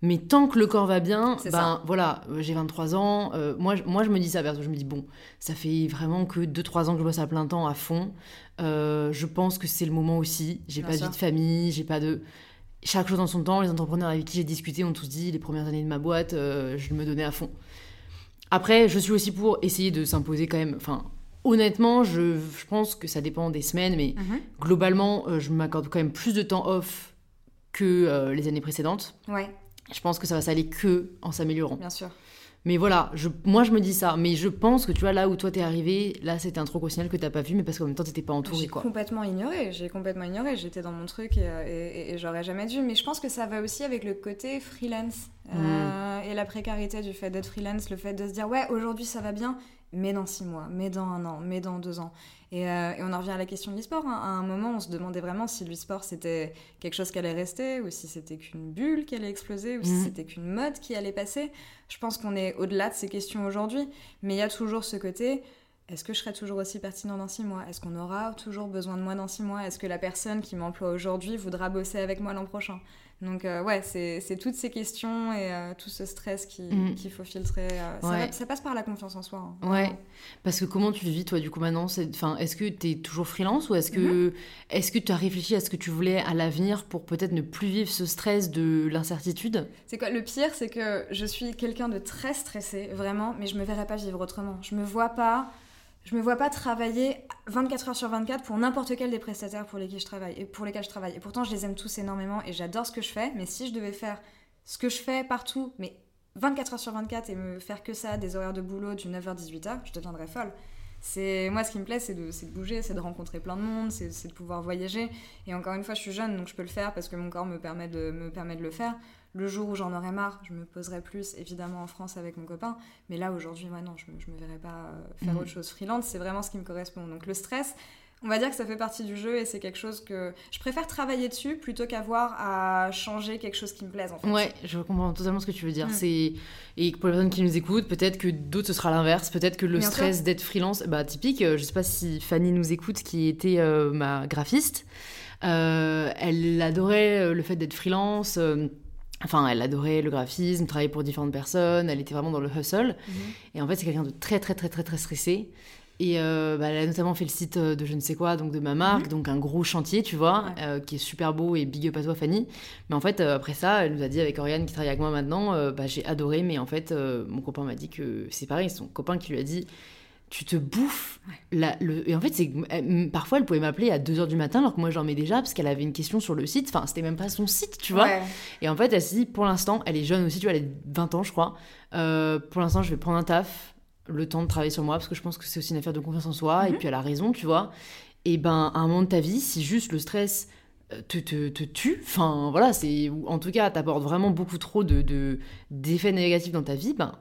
Mais tant que le corps va bien, ben ça. voilà, euh, j'ai 23 ans. euh, moi, je- moi, je me dis ça, perso. Je me dis, bon, ça fait vraiment que 2-3 ans que je bosse à plein temps, à fond. Euh, je pense que c'est le moment aussi. J'ai pas de vie de famille, j'ai pas de. Chaque chose dans son temps. Les entrepreneurs avec qui j'ai discuté ont tous dit, les premières années de ma boîte, euh, je me donnais à fond. Après, je suis aussi pour essayer de s'imposer quand même. Enfin, honnêtement, je, je pense que ça dépend des semaines, mais Mhm. globalement, je m'accorde quand même plus de temps off que euh, les années précédentes. Ouais, Je pense que ça va s'aller que en s'améliorant. bien sûr. Mais voilà, je, moi je me dis ça. Mais je pense que tu vois, là où toi t'es arrivé, là c'était un truc au signal que t'as pas vu, mais parce qu'en même temps t'étais pas entouré J'ai complètement ignoré, j'ai complètement ignoré, j'étais dans mon truc et, euh, et- et- et j'aurais jamais dû. Mais je pense que ça va aussi avec le côté freelance euh, et la précarité du fait d'être freelance, le fait de se dire ouais aujourd'hui ça va bien, mais dans six mois, mais dans un an, mais dans deux ans. Et, euh, et on en revient à la question de l'e-sport. hein. À un moment on se demandait vraiment si l'e-sport c'était quelque chose qui allait rester ou si c'était qu'une bulle qui allait exploser ou si Mhm. c'était qu'une mode qui allait passer. Je pense qu'on est au-delà de ces questions aujourd'hui, mais il y a toujours ce côté est-ce que je serai toujours aussi pertinent dans six mois? Est-ce qu'on aura toujours besoin de moi dans six mois? Est-ce que la personne qui m'emploie aujourd'hui voudra bosser avec moi l'an prochain? Donc euh, ouais, c'est toutes ces questions et euh, tout ce stress Mhm. qu'il faut filtrer. euh, ça, Ouais. va- ça passe par la confiance en soi. hein. Ouais. Parce que comment tu le vis toi du coup maintenant Est-ce que t'es toujours freelance ou est-ce que est-ce que tu as réfléchi à ce que tu voulais à l'avenir pour peut-être ne plus vivre ce stress de l'incertitude? C'est quoi le pire C'est que je suis quelqu'un de très stressé, vraiment, mais je me verrais pas vivre autrement. Je me vois pas. Je me vois pas travailler 24 heures sur 24 pour n'importe quel des prestataires pour lesquels je travaille et pour lesquels je travaille. Pourtant, je les aime tous énormément et j'adore ce que je fais. Mais si je devais faire ce que je fais partout, mais 24 heures sur 24 et me faire que ça, des horaires de boulot du 9h-18h, je deviendrais folle. C'est moi ce qui me plaît, c'est de, de bouger, c'est de rencontrer plein de monde, c'est c'est de pouvoir voyager. Et encore une fois, je suis jeune, donc je peux le faire parce que mon corps me permet de, me permet de le faire. Le jour où j'en aurai marre, je me poserai plus, évidemment, en France avec mon copain. Mais là, aujourd'hui, moi, non, je me, je me verrai pas euh, faire Mhm. autre chose. Freelance, c'est vraiment ce qui me correspond. Donc le stress, on va dire que ça fait partie du jeu et c'est quelque chose que je préfère travailler dessus plutôt qu'avoir à changer quelque chose qui me plaise, en fait. Ouais, je comprends totalement ce que tu veux dire. Mm. C'est et pour les personnes qui nous écoutent, peut-être que d'autres ce sera l'inverse. Peut-être que le Bien stress d'être freelance, bah typique. euh, Je sais pas si Fanny nous écoute, qui était euh, ma graphiste. Euh, elle adorait le fait d'être freelance. euh, Enfin, elle adorait le graphisme, travailler pour différentes personnes. Elle était vraiment dans le hustle. Mhm. Et en fait, c'est quelqu'un de très, très, très, très, très stressé. Et euh, bah, elle a notamment fait le site euh, de je ne sais quoi, donc de ma marque, donc un gros chantier, tu vois, Mhm. Ouais. euh, qui est super beau et big up à toi, Fanny. Mais en fait, euh, après ça, elle nous a dit avec Oriane qui travaille avec moi maintenant, bah, j'ai adoré, mais en fait, mon copain m'a dit que c'est pareil, son copain qui lui a dit. Tu te bouffes. la- le... Et en fait, c'est parfois, elle pouvait m'appeler à 2h du matin, alors que moi, j'en mets déjà, parce qu'elle avait une question sur le site. Enfin, c'était même pas son site, tu vois. Ouais. Et en fait, elle s'est dit, pour l'instant, elle est jeune aussi, tu vois, elle a 20 ans, je crois. Euh, pour l'instant, je vais prendre un taf, le temps de travailler sur moi, parce que je pense que c'est aussi une affaire de confiance en soi. Et Mhm. puis, elle a raison, tu vois. Et ben, à un moment de ta vie, si juste le stress euh, te, te, te tue, enfin, voilà, c'est. En tout cas, t'apporte vraiment beaucoup trop de, de, d'effets négatifs dans ta vie, ben.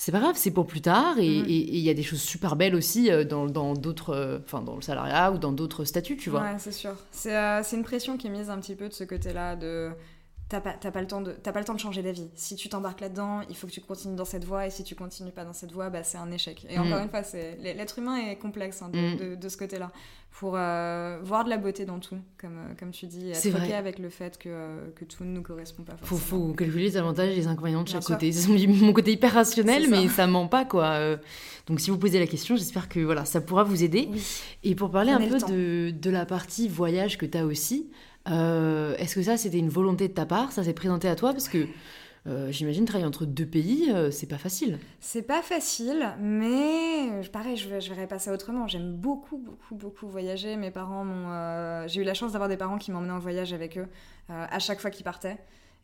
C'est pas grave, c'est pour plus tard et et- il y a des choses super belles aussi euh, dans, d'autres, euh, enfin dans le salariat ou dans d'autres statuts, tu vois. Ouais, c'est sûr. C'est euh, c'est une pression qui est mise un petit peu de ce côté-là de t'as pas, t'as pas le temps de t'as pas le temps de changer d'avis. Si tu t'embarques là-dedans, il faut que tu continues dans cette voie et si tu continues pas dans cette voie, bah, c'est un échec. Et Mm. encore une fois, c'est l'être humain est complexe hein, de, Mm. de- de ce côté-là pour euh, voir de la beauté dans tout, comme euh, comme tu dis, être vrai. ok avec le fait que euh, que tout ne nous correspond pas Faut, forcément. faut calculer les avantages et les inconvénients de chaque côté. C'est mon- côté hyper rationnel, ça. mais ça ment pas, quoi. Donc, si vous posez la question, j'espère que voilà, ça pourra vous aider. Oui. Et pour parler un peu de, de la partie voyage que tu as aussi, euh, est-ce que ça, c'était une volonté de ta part? Ça s'est présenté à toi? Parce que euh, j'imagine travailler entre deux pays, euh, c'est pas facile. C'est pas facile, mais pareil, je, je verrais pas ça autrement. J'aime beaucoup, beaucoup, beaucoup voyager. Mes parents J'ai eu la chance d'avoir des parents qui m'emmenaient en voyage avec eux à chaque fois qu'ils partaient.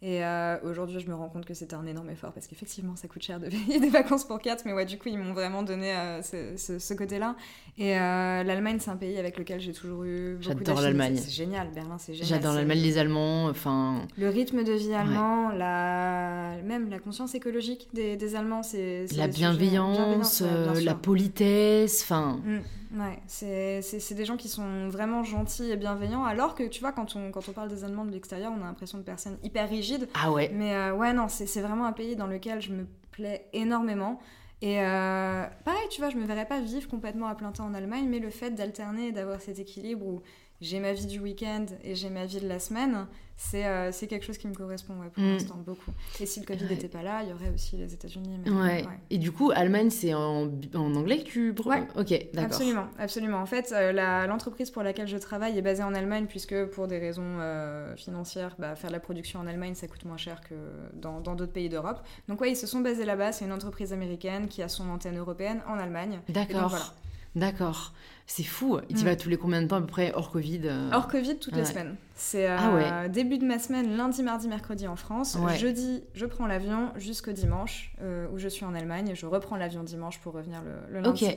Et euh, aujourd'hui, je me rends compte que c'était un énorme effort parce qu'effectivement, ça coûte cher de payer des vacances pour quatre. Mais ouais, du coup, ils m'ont vraiment donné euh, ce, ce- ce côté-là. Et euh, l'Allemagne, c'est un pays avec lequel j'ai toujours eu beaucoup J'adore l'Allemagne. C'est génial, Berlin, c'est génial. J'adore l'Allemagne, les Allemands, enfin. Le rythme de vie allemand, la... même la conscience écologique des, des Allemands, c'est. La bienveillance, la politesse, enfin. Mm, ouais, c'est des gens qui sont vraiment gentils et bienveillants, alors que tu vois, quand on, quand on parle des Allemands de l'extérieur, on a l'impression de personnes hyper rigides. Ah ouais. Mais euh, ouais, non, c'est c'est vraiment un pays dans lequel je me plais énormément. Et euh, pareil, tu vois, je me verrais pas vivre complètement à plein temps en Allemagne, mais le fait d'alterner et d'avoir cet équilibre où j'ai ma vie du week-end et j'ai ma vie de la semaine, c'est euh, quelque chose qui me correspond ouais, pour Mm. l'instant beaucoup. Et si le Covid Ouais. n'était pas là, il y aurait aussi les États-Unis. Ouais. Et du coup, Allemagne, c'est en, en anglais que tu... Ok, d'accord. Absolument, absolument. En fait, euh, la- l'entreprise pour laquelle je travaille est basée en Allemagne, puisque pour des raisons euh, financières, bah, faire de la production en Allemagne, ça coûte moins cher que dans d'autres pays d'Europe. Donc ouais, ils se sont basés là-bas. C'est une entreprise américaine qui a son antenne européenne en Allemagne. D'accord. D'accord. C'est fou. Et tu Mm. vas tous les combien de temps à peu près hors Covid euh, Hors Covid, toutes les Ouais. semaines. C'est euh, Ah ouais. début de ma semaine, lundi, mardi, mercredi en France. Ouais. Jeudi, je prends l'avion jusqu'au dimanche, euh, où je suis en Allemagne. Et je reprends l'avion dimanche pour revenir le, le Ok. lundi.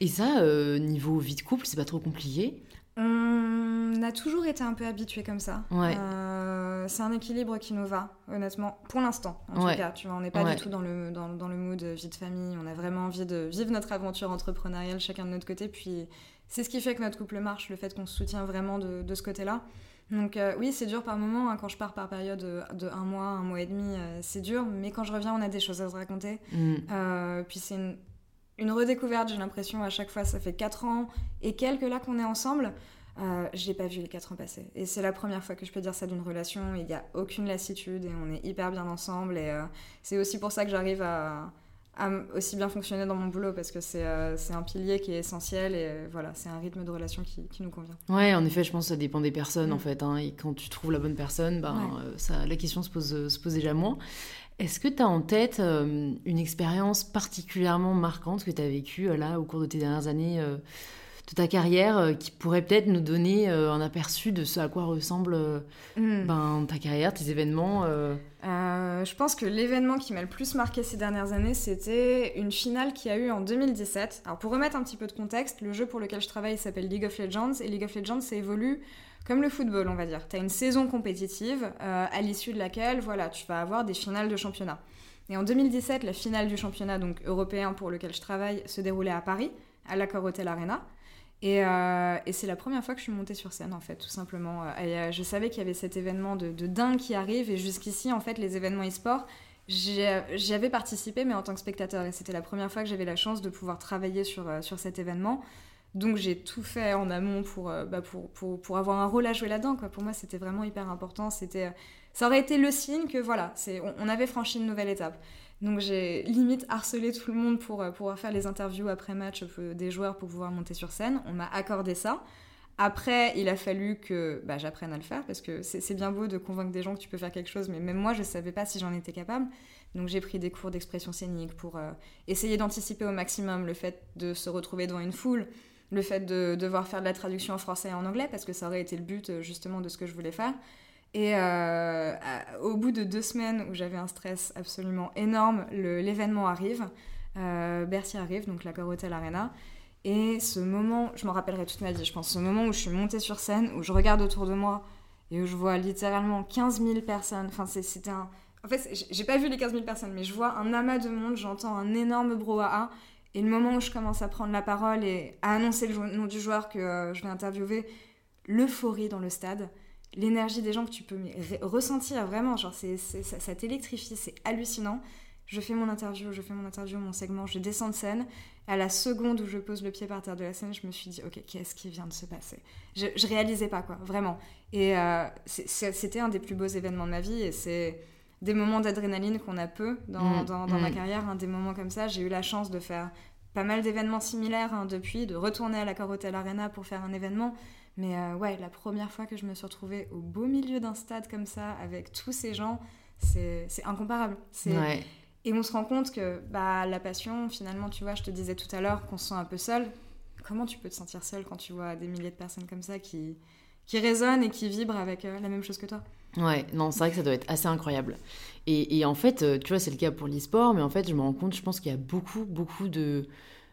Et ça, niveau vie de couple, c'est pas trop compliqué? On a toujours été un peu habitués comme ça. Ouais. Euh, c'est un équilibre qui nous va, honnêtement, pour l'instant. En Ouais. tout cas, tu vois, on n'est pas Ouais. du tout dans le, dans, dans le mood vie de famille. On a vraiment envie de vivre notre aventure entrepreneuriale chacun de notre côté. Puis c'est ce qui fait que notre couple marche, le fait qu'on se soutient vraiment de, de ce côté-là. Donc euh, oui, c'est dur par moment. hein, quand je pars par période de, de un mois, un mois et demi, euh, c'est dur. Mais quand je reviens, on a des choses à se raconter. Mm. Euh, puis c'est une, une redécouverte, j'ai l'impression, à chaque fois. Ça fait 4 ans et quelques là qu'on est ensemble. Euh, j'ai pas vu les 4 ans passer. Et c'est la première fois que je peux dire ça d'une relation. Il n'y a aucune lassitude et on est hyper bien ensemble. Et euh, c'est aussi pour ça que j'arrive à, aussi bien fonctionner dans mon boulot parce que c'est euh, un pilier qui est essentiel et euh, voilà, c'est un rythme de relation qui, qui nous convient. Ouais, en effet, je pense que ça dépend des personnes, en Mm. fait. hein, et quand tu trouves la bonne personne, ben, Ouais. ça, la question se pose, se pose déjà moins. Est-ce que tu as en tête euh, une expérience particulièrement marquante que tu as vécue euh, là au cours de tes dernières années euh, de ta carrière qui pourrait peut-être nous donner un aperçu de ce à quoi ressemble euh, Mm. ben, ta carrière, tes événements je pense que l'événement qui m'a le plus marqué ces dernières années, c'était une finale qui a eu en 2017. Alors pour remettre un petit peu de contexte, le jeu pour lequel je travaille s'appelle League of Legends et League of Legends ça évolue comme le football, on va dire. Tu as une saison compétitive euh, à l'issue de laquelle voilà, tu vas avoir des finales de championnat. Et en 2017, la finale du championnat donc européen pour lequel je travaille se déroulait à Paris, à l'Accor Hotel Arena. Et, euh, c'est la première fois que je suis montée sur scène, en fait, tout simplement. Et, euh, je savais qu'il y avait cet événement de, de dingue qui arrive, et jusqu'ici, en fait, les événements e-sport, j'y avais participé, mais en tant que spectateur. Et c'était la première fois que j'avais la chance de pouvoir travailler sur, sur cet événement. Donc j'ai tout fait en amont pour, euh, bah, pour, pour, pour avoir un rôle à jouer là-dedans. Pour moi, c'était vraiment hyper important. C'était, euh, ça aurait été le signe que voilà, c'est, on, avait franchi une nouvelle étape. Donc j'ai limite harcelé tout le monde pour euh, pouvoir faire les interviews après match des joueurs pour pouvoir monter sur scène. On m'a accordé ça. Après, il a fallu que bah, j'apprenne à le faire parce que c'est bien beau de convaincre des gens que tu peux faire quelque chose, mais même moi, je ne savais pas si j'en étais capable. Donc j'ai pris des cours d'expression scénique pour essayer d'anticiper au maximum le fait de se retrouver devant une foule, le fait de devoir faire de la traduction en français et en anglais parce que ça aurait été le but euh, justement de ce que je voulais faire. Et euh, au bout de deux semaines où j'avais un stress absolument énorme, l'événement arrive, euh, Bercy arrive, donc la Hotel Arena. Et ce moment, je m'en rappellerai toute ma vie, je pense, ce moment où je suis montée sur scène, où je regarde autour de moi et où je vois littéralement 15 000 personnes. Enfin, c'était un. En fait, j'ai pas vu les 15 000 personnes, mais je vois un amas de monde, j'entends un énorme brouhaha. Et le moment où je commence à prendre la parole et à annoncer le nom du joueur que euh, je vais interviewer, l'euphorie dans le stade, l'énergie des gens que tu peux ressentir vraiment, genre c'est, ça, ça t'électrifie, c'est hallucinant. Je fais mon interview, je fais mon interview, mon segment, je descends de scène. À la seconde où je pose le pied par terre de la scène, je me suis dit, ok, qu'est-ce qui vient de se passer? Je, je réalisais pas, quoi, vraiment. Et euh, c'était un des plus beaux événements de ma vie et c'est des moments d'adrénaline qu'on a peu dans, Mm, dans- dans ma mm. carrière, hein, des moments comme ça. J'ai eu la chance de faire pas mal d'événements similaires hein, depuis, de retourner à la Hotel Arena pour faire un événement. Mais euh, ouais, la première fois que je me suis retrouvée au beau milieu d'un stade comme ça, avec tous ces gens, c'est incomparable. Ouais. Et on se rend compte que bah, la passion, finalement, tu vois, je te disais tout à l'heure qu'on se sent un peu seul. Comment tu peux te sentir seul quand tu vois des milliers de personnes comme ça qui, qui résonnent et qui vibrent avec euh, la même chose que toi? Ouais, non, c'est vrai que ça doit être assez incroyable. Et, et en fait, euh, tu vois, c'est le cas pour l'e-sport, mais en fait, je me rends compte, je pense qu'il y a beaucoup, beaucoup de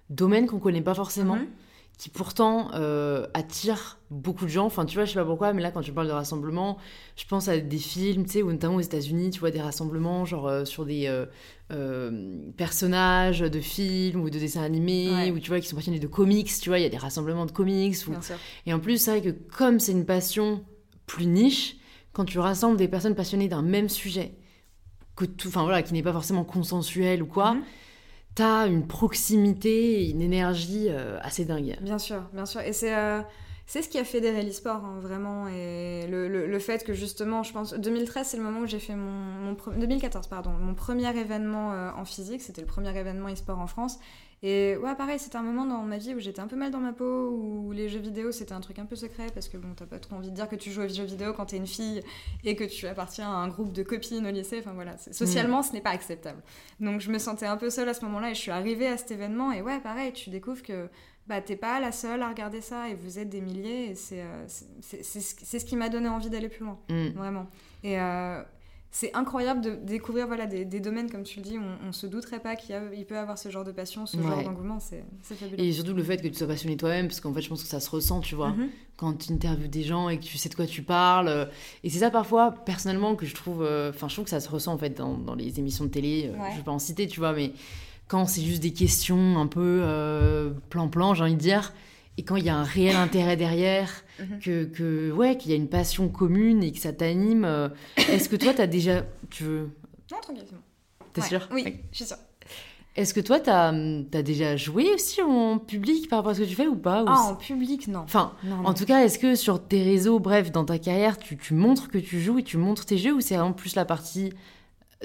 domaines qu'on connaît pas forcément, Mhm. qui pourtant euh, attirent beaucoup de gens. Enfin, tu vois, je sais pas pourquoi, mais là, quand tu parles de rassemblement, je pense à des films, tu sais, ou notamment aux États-Unis, tu vois, des rassemblements, genre euh, sur des euh, personnages de films ou de dessins animés, Ouais. ou tu vois, qui sont passionnés de comics, tu vois, il y a des rassemblements de comics, ou Bien sûr. et en plus, c'est vrai que comme c'est une passion plus niche, quand tu rassembles des personnes passionnées d'un même sujet, que tout, enfin voilà, qui n'est pas forcément consensuel ou quoi, Mhm. t'as une proximité et une énergie euh, assez dingue. Bien sûr, bien sûr. Et c'est euh, c'est ce qui a fédéré l'e-sport, hein, vraiment. Et le, le, fait que justement, je pense, 2013, c'est le moment où j'ai fait mon, mon 2014, pardon, mon premier événement euh, en physique. C'était le premier événement e-sport en France. Et ouais, pareil, c'était un moment dans ma vie où j'étais un peu mal dans ma peau, où les jeux vidéo c'était un truc un peu secret parce que bon, t'as pas trop envie de dire que tu joues aux jeux vidéo quand t'es une fille et que tu appartiens à un groupe de copines au lycée. Enfin voilà, socialement mm. ce n'est pas acceptable. Donc je me sentais un peu seule à ce moment-là et je suis arrivée à cet événement et ouais, pareil, tu découvres que bah, t'es pas la seule à regarder ça et vous êtes des milliers et c'est euh, ce qui m'a donné envie d'aller plus loin, mm. vraiment. Et euh, c'est incroyable de découvrir voilà, des, domaines, comme tu le dis, on, on se douterait pas qu'il il peut avoir ce genre de passion, ce genre d'engouement, c'est fabuleux. Et surtout le fait que tu sois passionné toi-même, parce qu'en fait, je pense que ça se ressent, tu vois, mm-hmm. quand tu interviews des gens et que tu sais de quoi tu parles. Euh, et c'est ça, parfois, personnellement, que je trouve. Euh, enfin, je trouve que ça se ressent, en fait, dans, dans les émissions de télé. Euh, je vais pas en citer, tu vois, mais quand c'est juste des questions un peu plan-plan, j'ai envie de dire et quand il y a un réel intérêt derrière, mhm. que, que ouais, qu'il y a une passion commune et que ça t'anime, euh, est-ce que toi, tu as déjà... Tu veux... Non, tranquillement. T'es sûr? Oui, je suis sûre. Est-ce que toi, tu as, as, déjà joué aussi en public par rapport à ce que tu fais ou pas? Ah, en public, non. Enfin, en tout cas, est-ce que sur tes réseaux, bref, dans ta carrière, tu, tu montres que tu joues et tu montres tes jeux ou c'est vraiment plus la partie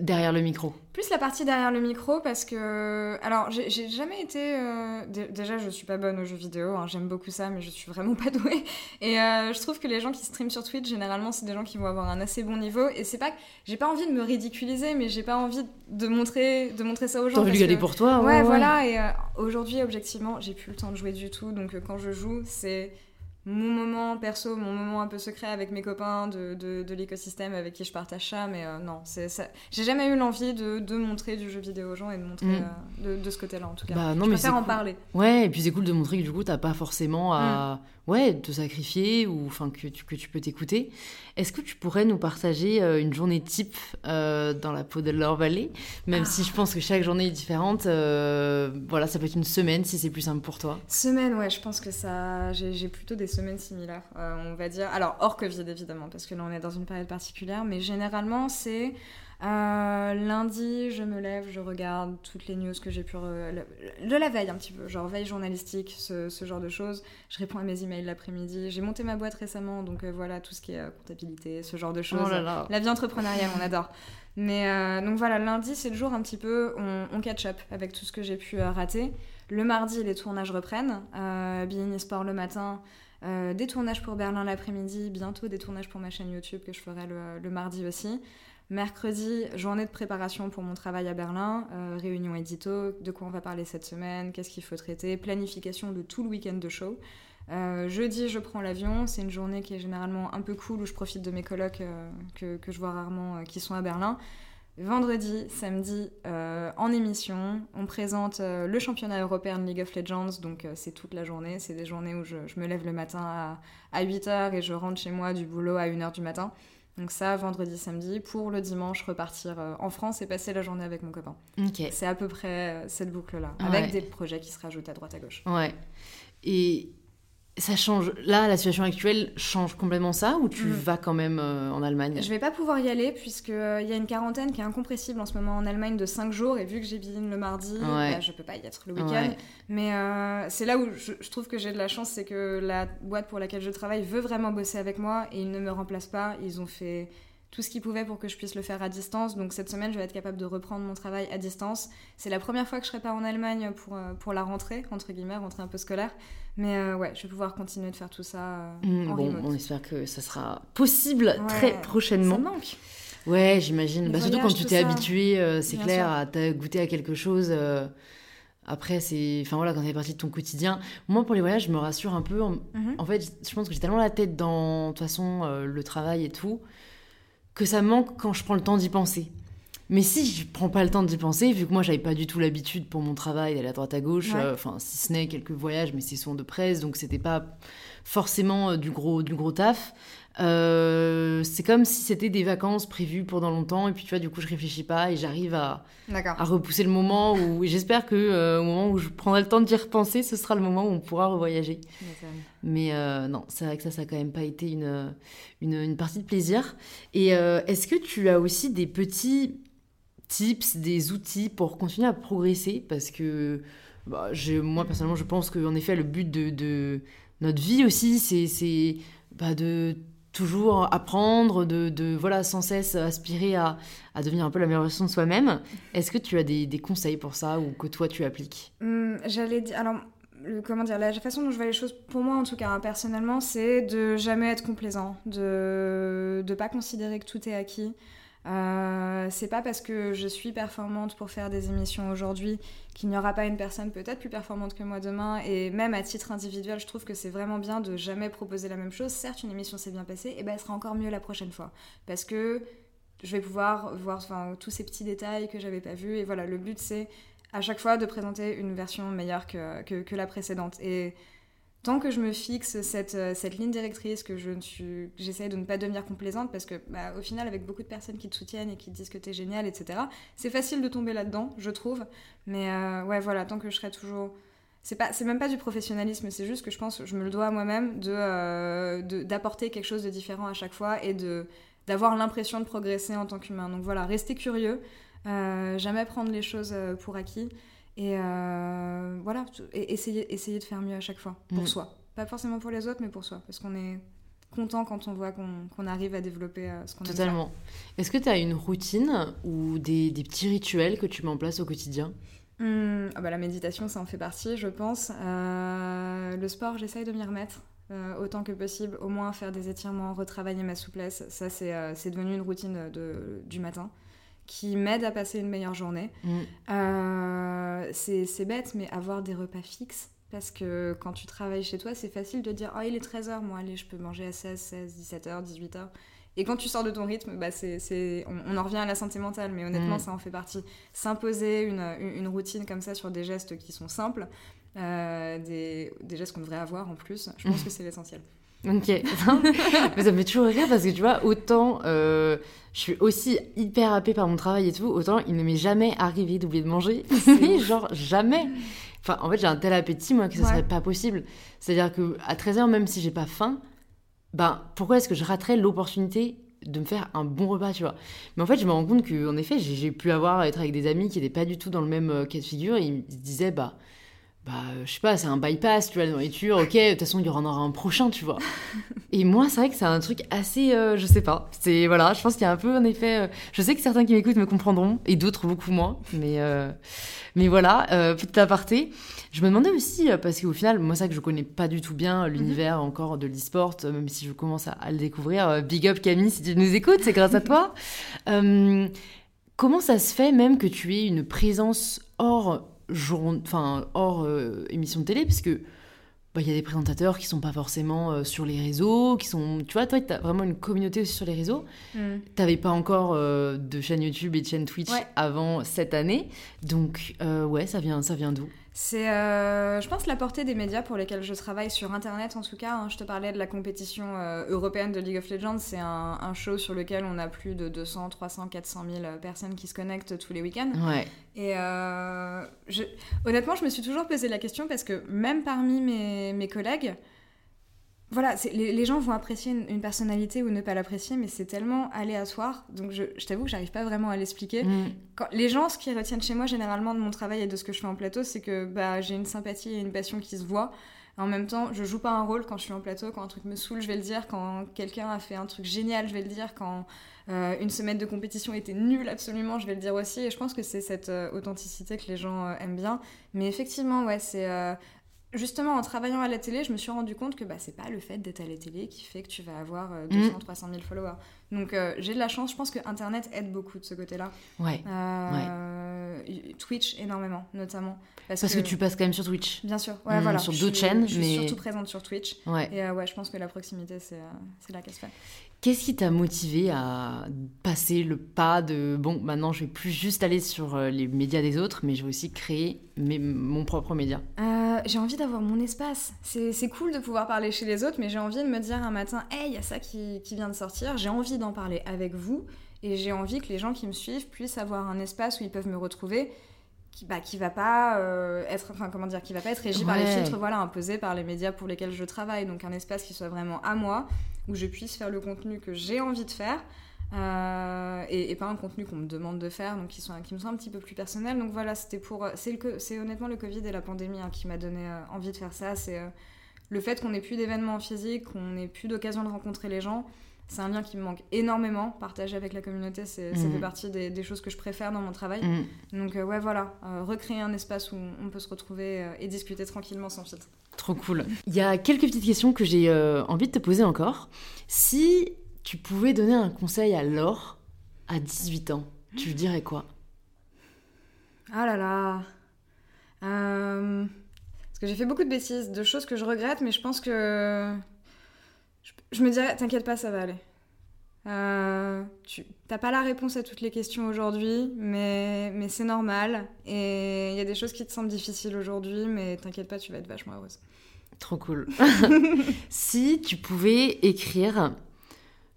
derrière le micro Plus la partie derrière le micro parce que. Alors, j'ai jamais été. Euh, déjà, je suis pas bonne aux jeux vidéo, hein, j'aime beaucoup ça, mais je suis vraiment pas douée. Et euh, je trouve que les gens qui streament sur Twitch, généralement, c'est des gens qui vont avoir un assez bon niveau. Et c'est pas que. J'ai pas envie de me ridiculiser, mais j'ai pas envie de montrer, de montrer ça aux gens. T'as envie d'y pour toi Ouais, voilà. Et euh, aujourd'hui, objectivement, j'ai plus le temps de jouer du tout. Donc, quand je joue, c'est mon moment perso, mon moment un peu secret avec mes copains de, de, l'écosystème avec qui je partage ça, mais euh, non, c'est j'ai jamais eu l'envie de, de, montrer du jeu vidéo aux gens et de montrer mm. euh, de, ce côté-là en tout cas. Bah, non, je préfère en parler. Ouais, et puis c'est cool de montrer que du coup t'as pas forcément à mm. Ouais te sacrifier ou enfin que tu, que tu peux t'écouter. Est-ce que tu pourrais nous partager euh, une journée type dans la peau de Laure Valley, même si je pense que chaque journée est différente. voilà, ça peut être une semaine si c'est plus simple pour toi. Semaine, ouais, je pense que ça, j'ai plutôt des semaines similaires, euh, on va dire. Alors, hors Covid, évidemment, parce que là, on est dans une période particulière, mais généralement, c'est euh, lundi, je me lève, je regarde toutes les news que j'ai pu. De la veille, un petit peu, genre veille journalistique, ce, genre de choses. Je réponds à mes emails l'après-midi. J'ai monté ma boîte récemment, donc euh, voilà, tout ce qui est comptabilité, ce genre de choses. Oh la vie entrepreneuriale, on adore. Mais donc voilà, lundi, c'est le jour un petit peu, on, on catch up avec tout ce que j'ai pu rater. Le mardi, les tournages reprennent. Euh, Sport le matin, euh, des tournages pour Berlin l'après-midi, bientôt des tournages pour ma chaîne YouTube que je ferai le, mardi aussi. Mercredi, journée de préparation pour mon travail à Berlin, euh, réunion édito, de quoi on va parler cette semaine, qu'est-ce qu'il faut traiter, planification de tout le week-end de show. Euh, jeudi, je prends l'avion. C'est une journée qui est généralement un peu cool où je profite de mes colocs que, que, je vois rarement qui sont à Berlin. Vendredi, samedi, euh, en émission, on présente euh, le championnat européen de League of Legends, donc euh, c'est toute la journée. C'est des journées où je, me lève le matin à, à 8h et je rentre chez moi du boulot à 1h du matin. Donc ça, vendredi, samedi, pour le dimanche repartir en France et passer la journée avec mon copain. C'est à peu près cette boucle-là, avec des projets qui se rajoutent à droite à gauche. Ouais. Et ça change. Là, la situation actuelle change complètement ça ou tu mm. vas quand même euh, en Allemagne? Je vais pas pouvoir y aller puisqu'il euh, y a une quarantaine qui est incompressible en ce moment en Allemagne de 5 jours et vu que j'ai bidine le mardi, bah, je peux pas y être le week-end. Mais euh, c'est là où je, je trouve que j'ai de la chance, c'est que la boîte pour laquelle je travaille veut vraiment bosser avec moi et ils ne me remplacent pas. Ils ont fait tout ce qu'ils pouvaient pour que je puisse le faire à distance. Donc cette semaine, je vais être capable de reprendre mon travail à distance. C'est la première fois que je serai pas en Allemagne pour, euh, pour la rentrée, entre guillemets, rentrée un peu scolaire. Mais euh, ouais, je vais pouvoir continuer de faire tout ça euh, mmh, bon, On espère que ça sera possible très prochainement. Ça manque. Ouais, j'imagine. Bah, surtout quand tu t'es habitué, c'est clair, à goûter à quelque chose. Après, c'est. Enfin voilà, quand ça fait partie de ton quotidien. Moi, pour les voyages, je me rassure un peu. En, en fait, je pense que j'ai tellement la tête dans, de toute façon, le travail et tout, que ça manque quand je prends le temps d'y penser. Mais si je prends pas le temps d'y penser, vu que moi j'avais pas du tout l'habitude pour mon travail d'aller à droite à gauche, euh, enfin si ce n'est quelques voyages, mais c'est souvent de presse, donc c'était pas forcément euh, du gros du gros taf. Euh, c'est comme si c'était des vacances prévues pendant longtemps et puis tu vois du coup je réfléchis pas et j'arrive à, à repousser le moment où j'espère que euh, au moment où je prendrai le temps d'y repenser ce sera le moment où on pourra revoyager. Mais euh, non c'est vrai que ça ça a quand même pas été une, une, une partie de plaisir. Et est-ce que tu as aussi des petits tips des outils pour continuer à progresser? Parce que bah, moi personnellement je pense qu'en effet le but de notre vie aussi, c'est bah, de toujours apprendre, de, voilà, sans cesse aspirer à, à, devenir un peu la meilleure version de soi-même. Est-ce que tu as des, conseils pour ça ou que toi tu appliques? Hum, J'allais dire, alors comment dire, la façon dont je vois les choses, pour moi en tout cas, hein, personnellement, c'est de jamais être complaisant, de ne pas considérer que tout est acquis. Euh, c'est pas parce que je suis performante pour faire des émissions aujourd'hui qu'il n'y aura pas une personne peut-être plus performante que moi demain. Et même à titre individuel, je trouve que c'est vraiment bien de jamais proposer la même chose. Certes, une émission s'est bien passée, et ben elle sera encore mieux la prochaine fois. Parce que je vais pouvoir voir tous ces petits détails que j'avais pas vus. Et voilà, le but c'est à chaque fois de présenter une version meilleure que, que, que la précédente. Et tant que je me fixe cette, euh, cette ligne directrice, que je j'essaye de ne pas devenir complaisante, parce que bah, au final, avec beaucoup de personnes qui te soutiennent et qui te disent que t'es génial, etc., c'est facile de tomber là-dedans, je trouve. Mais euh, ouais, voilà, tant que je serai toujours. C'est, même pas du professionnalisme, c'est juste que je pense, je me le dois à moi-même, de, euh, d'apporter quelque chose de différent à chaque fois et d'avoir l'impression de progresser en tant qu'humain. Donc voilà, rester curieux, jamais prendre les choses pour acquis. Et euh, voilà, et essayer, essayer de faire mieux à chaque fois, pour mm. soi. Pas forcément pour les autres, mais pour soi. Parce qu'on est content quand on voit qu'on arrive à développer euh, ce qu'on a Totalement. Est-ce que tu as une routine ou des, des, petits rituels que tu mets en place au quotidien? Mmh, ah bah La méditation, ça en fait partie, je pense. Euh, le sport, j'essaye de m'y remettre. autant que possible, au moins faire des étirements, retravailler ma souplesse, ça c'est devenu une routine de, du matin qui m'aide à passer une meilleure journée. Mm. Euh, c'est bête, mais avoir des repas fixes, parce que quand tu travailles chez toi, c'est facile de dire Oh, il est 13h, moi, allez, je peux manger à 16, 16, 17h, 18h. Et quand tu sors de ton rythme, bah c'est, on, on, en revient à la santé mentale, mais honnêtement, mm. ça en fait partie. S'imposer une, une, routine comme ça sur des gestes qui sont simples, euh, des, des, gestes qu'on devrait avoir en plus, je pense mm. que c'est l'essentiel. Ok. mais ça me fait toujours rire parce que tu vois, autant euh, je suis aussi hyper happée par mon travail et tout, autant il ne m'est jamais arrivé d'oublier de manger. genre jamais. Enfin, en fait, j'ai un tel appétit, moi, que ce serait pas possible. C'est-à-dire que à 13h, même si j'ai pas faim, ben, pourquoi est-ce que je raterais l'opportunité de me faire un bon repas, tu vois? Mais en fait, je me rends compte que, en effet, j'ai pu avoir être avec des amis qui n'étaient pas du tout dans le même euh, cas de figure. Et ils me disaient, bah, bah, je sais pas, c'est un bypass, tu vois, la nourriture, ok, de toute façon, il y en aura un prochain, tu vois. Et moi, c'est vrai que c'est un truc assez, euh, je sais pas, c'est, voilà, je pense qu'il y a un peu, en effet, euh, je sais que certains qui m'écoutent me comprendront, et d'autres beaucoup moins, mais, euh, mais voilà, petit aparté. Je me demandais aussi, parce qu'au final, moi, ça que je connais pas du tout bien l'univers mhm. encore de l'e-sport, même si je commence à, le découvrir, big up Camille, si tu nous écoutes, c'est grâce à toi. comment ça se fait même que tu aies une présence hors enfin, hors euh, émission de télé, parce que bah, il y a des présentateurs qui sont pas forcément euh, sur les réseaux, qui sont, tu vois, toi, tu as vraiment une communauté aussi sur les réseaux. Mm. Tu n'avais pas encore euh, de chaîne YouTube et de chaîne Twitch avant cette année, donc ouais, ça vient, ça vient d'où? C'est, euh, je pense, la portée des médias pour lesquels je travaille sur Internet, en tout cas. Hein. je te parlais de la compétition euh, européenne de League of Legends. C'est un, show sur lequel on a plus de 200, 300, 400 000 personnes qui se connectent tous les week-ends. Ouais. Et euh, honnêtement, je me suis toujours posé la question parce que même parmi mes, mes collègues, voilà, les, les, gens vont apprécier une, personnalité ou ne pas l'apprécier, mais c'est tellement aléatoire. Donc je, je t'avoue que j'arrive pas vraiment à l'expliquer. Mm. Les gens, ce qu'ils retiennent chez moi généralement de mon travail et de ce que je fais en plateau, c'est que bah, j'ai une sympathie et une passion qui se voient. En même temps, je joue pas un rôle quand je suis en plateau. Quand un truc me saoule, je vais le dire. Quand quelqu'un a fait un truc génial, je vais le dire. Quand euh, une semaine de compétition était nulle absolument, je vais le dire aussi. Et je pense que c'est cette euh, authenticité que les gens euh, aiment bien. Mais effectivement, ouais, c'est justement, en travaillant à la télé, je me suis rendu compte que bah, c'est pas le fait d'être à la télé qui fait que tu vas avoir 200, 300 000 followers. Donc euh, j'ai de la chance, je pense que Internet aide beaucoup de ce côté-là. Ouais. Euh, Twitch énormément, notamment. Parce, que, tu passes quand même sur Twitch. Bien sûr, ouais, mmh, voilà. Sur d'autres chaînes. Je suis surtout présente sur Twitch. Ouais. Et euh, ouais, je pense que la proximité, c'est là qu'elle se fait. Qu'est-ce qui t'a motivé à passer le pas de bon, maintenant je vais plus juste aller sur les médias des autres, mais je vais aussi créer mes, mon propre média? J'ai envie d'avoir mon espace. C'est cool de pouvoir parler chez les autres, mais j'ai envie de me dire un matin, hey, il y a ça qui, qui vient de sortir, j'ai envie d'en parler avec vous et j'ai envie que les gens qui me suivent puissent avoir un espace où ils peuvent me retrouver qui bah, qui va pas euh, être enfin comment dire qui va pas être régi par les filtres voilà imposés par les médias pour lesquels je travaille. Donc un espace qui soit vraiment à moi où je puisse faire le contenu que j'ai envie de faire euh, et, pas un contenu qu'on me demande de faire donc qui me sont un petit peu plus personnel. Donc voilà c'était pour c'est c'est honnêtement le covid et la pandémie hein, qui m'a donné euh, envie de faire ça. C'est le fait qu'on n'ait plus d'événements physiques, qu'on n'ait plus d'occasion de rencontrer les gens, c'est un lien qui me manque énormément. Partager avec la communauté, c'est, ça Mhm. fait partie des, des choses que je préfère dans mon travail. Mm, Donc euh, ouais, voilà, euh, recréer un espace où on peut se retrouver euh, et discuter tranquillement sans filtre. trop cool. Il y a quelques petites questions que j'ai envie de te poser encore. Si tu pouvais donner un conseil à Laure à 18 ans, tu lui dirais quoi? Ah là là. Parce que j'ai fait beaucoup de bêtises, de choses que je regrette, mais je pense que. Je, je me dirais, t'inquiète pas, ça va aller. Euh, tu t'as pas la réponse à toutes les questions aujourd'hui, mais, mais c'est normal. Et il y a des choses qui te semblent difficiles aujourd'hui, mais t'inquiète pas, tu vas être vachement heureuse. Trop cool. si tu pouvais écrire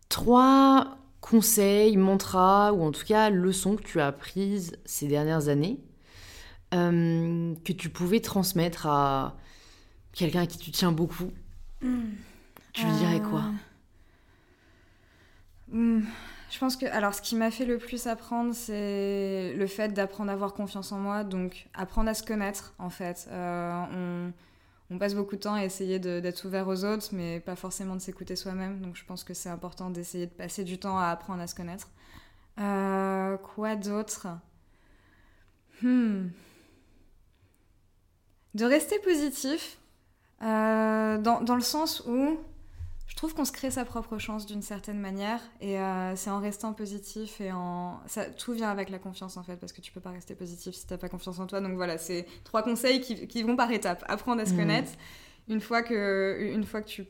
trois conseils, mantras, ou en tout cas leçons que tu as apprises ces dernières années, euh, que tu pouvais transmettre à quelqu'un à qui tu tiens beaucoup, tu lui dirais quoi? Hmm, Je pense que, alors, ce qui m'a fait le plus apprendre, c'est le fait d'apprendre à avoir confiance en moi, donc apprendre à se connaître, en fait. Euh, on, passe beaucoup de temps à essayer d'être ouvert aux autres, mais pas forcément de s'écouter soi-même, donc je pense que c'est important d'essayer de passer du temps à apprendre à se connaître. Euh, quoi d'autre? Hmm. De rester positif, euh, dans, dans le sens où je trouve qu'on se crée sa propre chance d'une certaine manière et euh, c'est en restant positif et en ça tout vient avec la confiance en fait parce que tu peux pas rester positif si t'as pas confiance en toi. Donc voilà c'est trois conseils qui, qui vont par étapes. Apprendre à se Mhm. connaître. Une fois que une fois que tu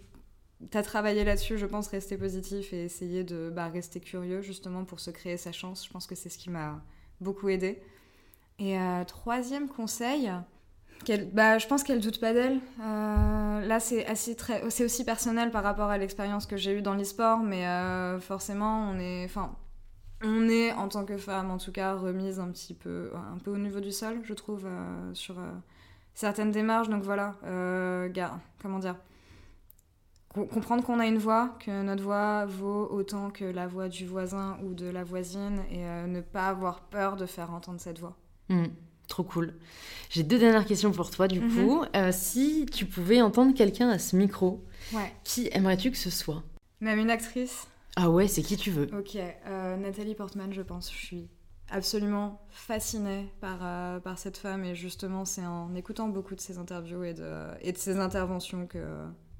as travaillé là-dessus je pense rester positif et essayer de bah, rester curieux justement pour se créer sa chance je pense que c'est ce qui m'a beaucoup aidé. Et euh, troisième conseil bah, je pense qu'elle doute pas d'elle. Euh, là, c'est aussi personnel par rapport à l'expérience que j'ai eue dans l'e-sport, mais euh, forcément, on est, on est en tant que femme, en tout cas, remise un petit peu, un peu au niveau du sol, je trouve, euh, sur certaines démarches. Donc voilà, gars, comment dire, Co- comprendre qu'on a une voix, que notre voix vaut autant que la voix du voisin ou de la voisine, et ne pas avoir peur de faire entendre cette voix. Hmm, Trop cool. J'ai deux dernières questions pour toi du Mhm. coup. Euh, si tu pouvais entendre quelqu'un à ce micro, Ouais. qui aimerais-tu que ce soit? Même une actrice? Ah ouais, c'est qui tu veux? Ok, euh, Nathalie Portman, je pense. Je suis absolument fascinée par, euh, par cette femme et justement, c'est en écoutant beaucoup de ses interviews et de, et de ses interventions que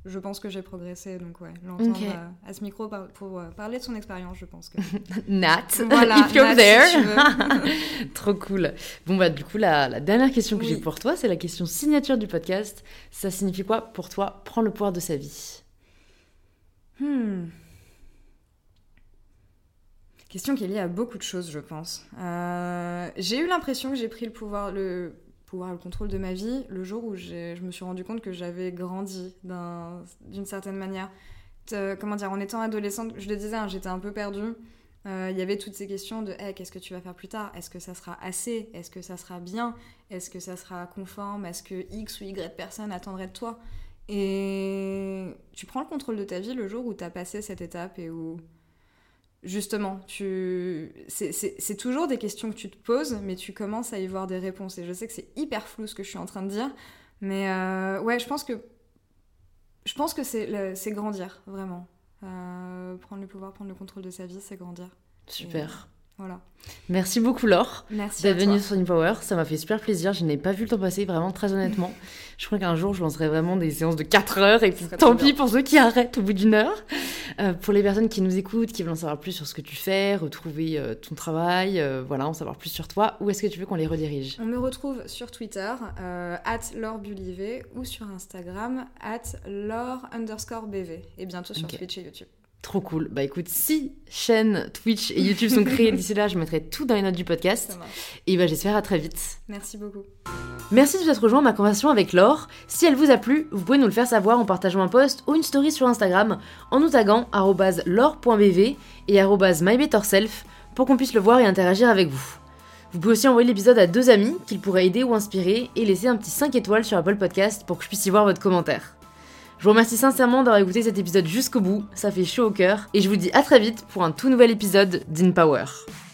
je pense que j'ai progressé. Donc, ouais, l'entendre Ok. euh, à ce micro par- pour euh, parler de son expérience, je pense que. Nat, Voilà, if you're Nat, there. si. Trop cool. Bon bah du coup la, la dernière question que Oui. j'ai pour toi, c'est la question signature du podcast. Ça signifie quoi pour toi prendre le pouvoir de sa vie? Hmm. Question qui est liée à beaucoup de choses, je pense. Euh, j'ai eu l'impression que j'ai pris le pouvoir, le pouvoir, le contrôle de ma vie le jour où je me suis rendu compte que j'avais grandi d'un- d'une certaine manière. Te- comment dire, en étant adolescente, je le disais, hein, j'étais un peu perdue. Euh, Il y avait toutes ces questions de Eh, qu'est-ce que tu vas faire plus tard? Est-ce que ça sera assez? Est-ce que ça sera bien? Est-ce que ça sera conforme? Est-ce que X ou Y personne attendrait de toi? Et tu prends le contrôle de ta vie le jour où tu as passé cette étape et où, justement, tu... c'est- toujours des questions que tu te poses, mais tu commences à y voir des réponses. Et je sais que c'est hyper flou ce que je suis en train de dire, mais euh, ouais, je pense que, je pense que c'est grandir, vraiment. Euh, prendre le pouvoir, prendre le contrôle de sa vie, c'est grandir. Super. Voilà. Merci beaucoup Laure Merci d'être venue sur InPower. Ça m'a fait super plaisir. Je n'ai pas vu le temps passer, vraiment très honnêtement. Je crois qu'un jour je lancerai vraiment des séances de 4 heures et puis tant pis bien. pour ceux qui arrêtent au bout d'une heure. Euh, pour les personnes qui nous écoutent, qui veulent en savoir plus sur ce que tu fais, retrouver euh, ton travail, euh, voilà, en savoir plus sur toi, où est-ce que tu veux qu'on les redirige? On me retrouve sur Twitter, at ou sur Instagram, at underscore bv, et bientôt sur. Twitch et YouTube. Trop cool. Bah écoute, si chaînes Twitch et YouTube sont créées d'ici là, je mettrai tout dans les notes du podcast. Et bah j'espère à très vite. Merci beaucoup. Merci de vous être rejoint à ma conversation avec Laure. Si elle vous a plu, vous pouvez nous le faire savoir en partageant un post ou une story sur Instagram en nous taguant laure.bv et mybetterself pour qu'on puisse le voir et interagir avec vous. Vous pouvez aussi envoyer l'épisode à deux amis qu'il pourrait aider ou inspirer et laisser un petit 5 étoiles sur Apple Podcast pour que je puisse y voir votre commentaire. Je vous remercie sincèrement d'avoir écouté cet épisode jusqu'au bout, ça fait chaud au cœur, et je vous dis à très vite pour un tout nouvel épisode d'InPower. Power.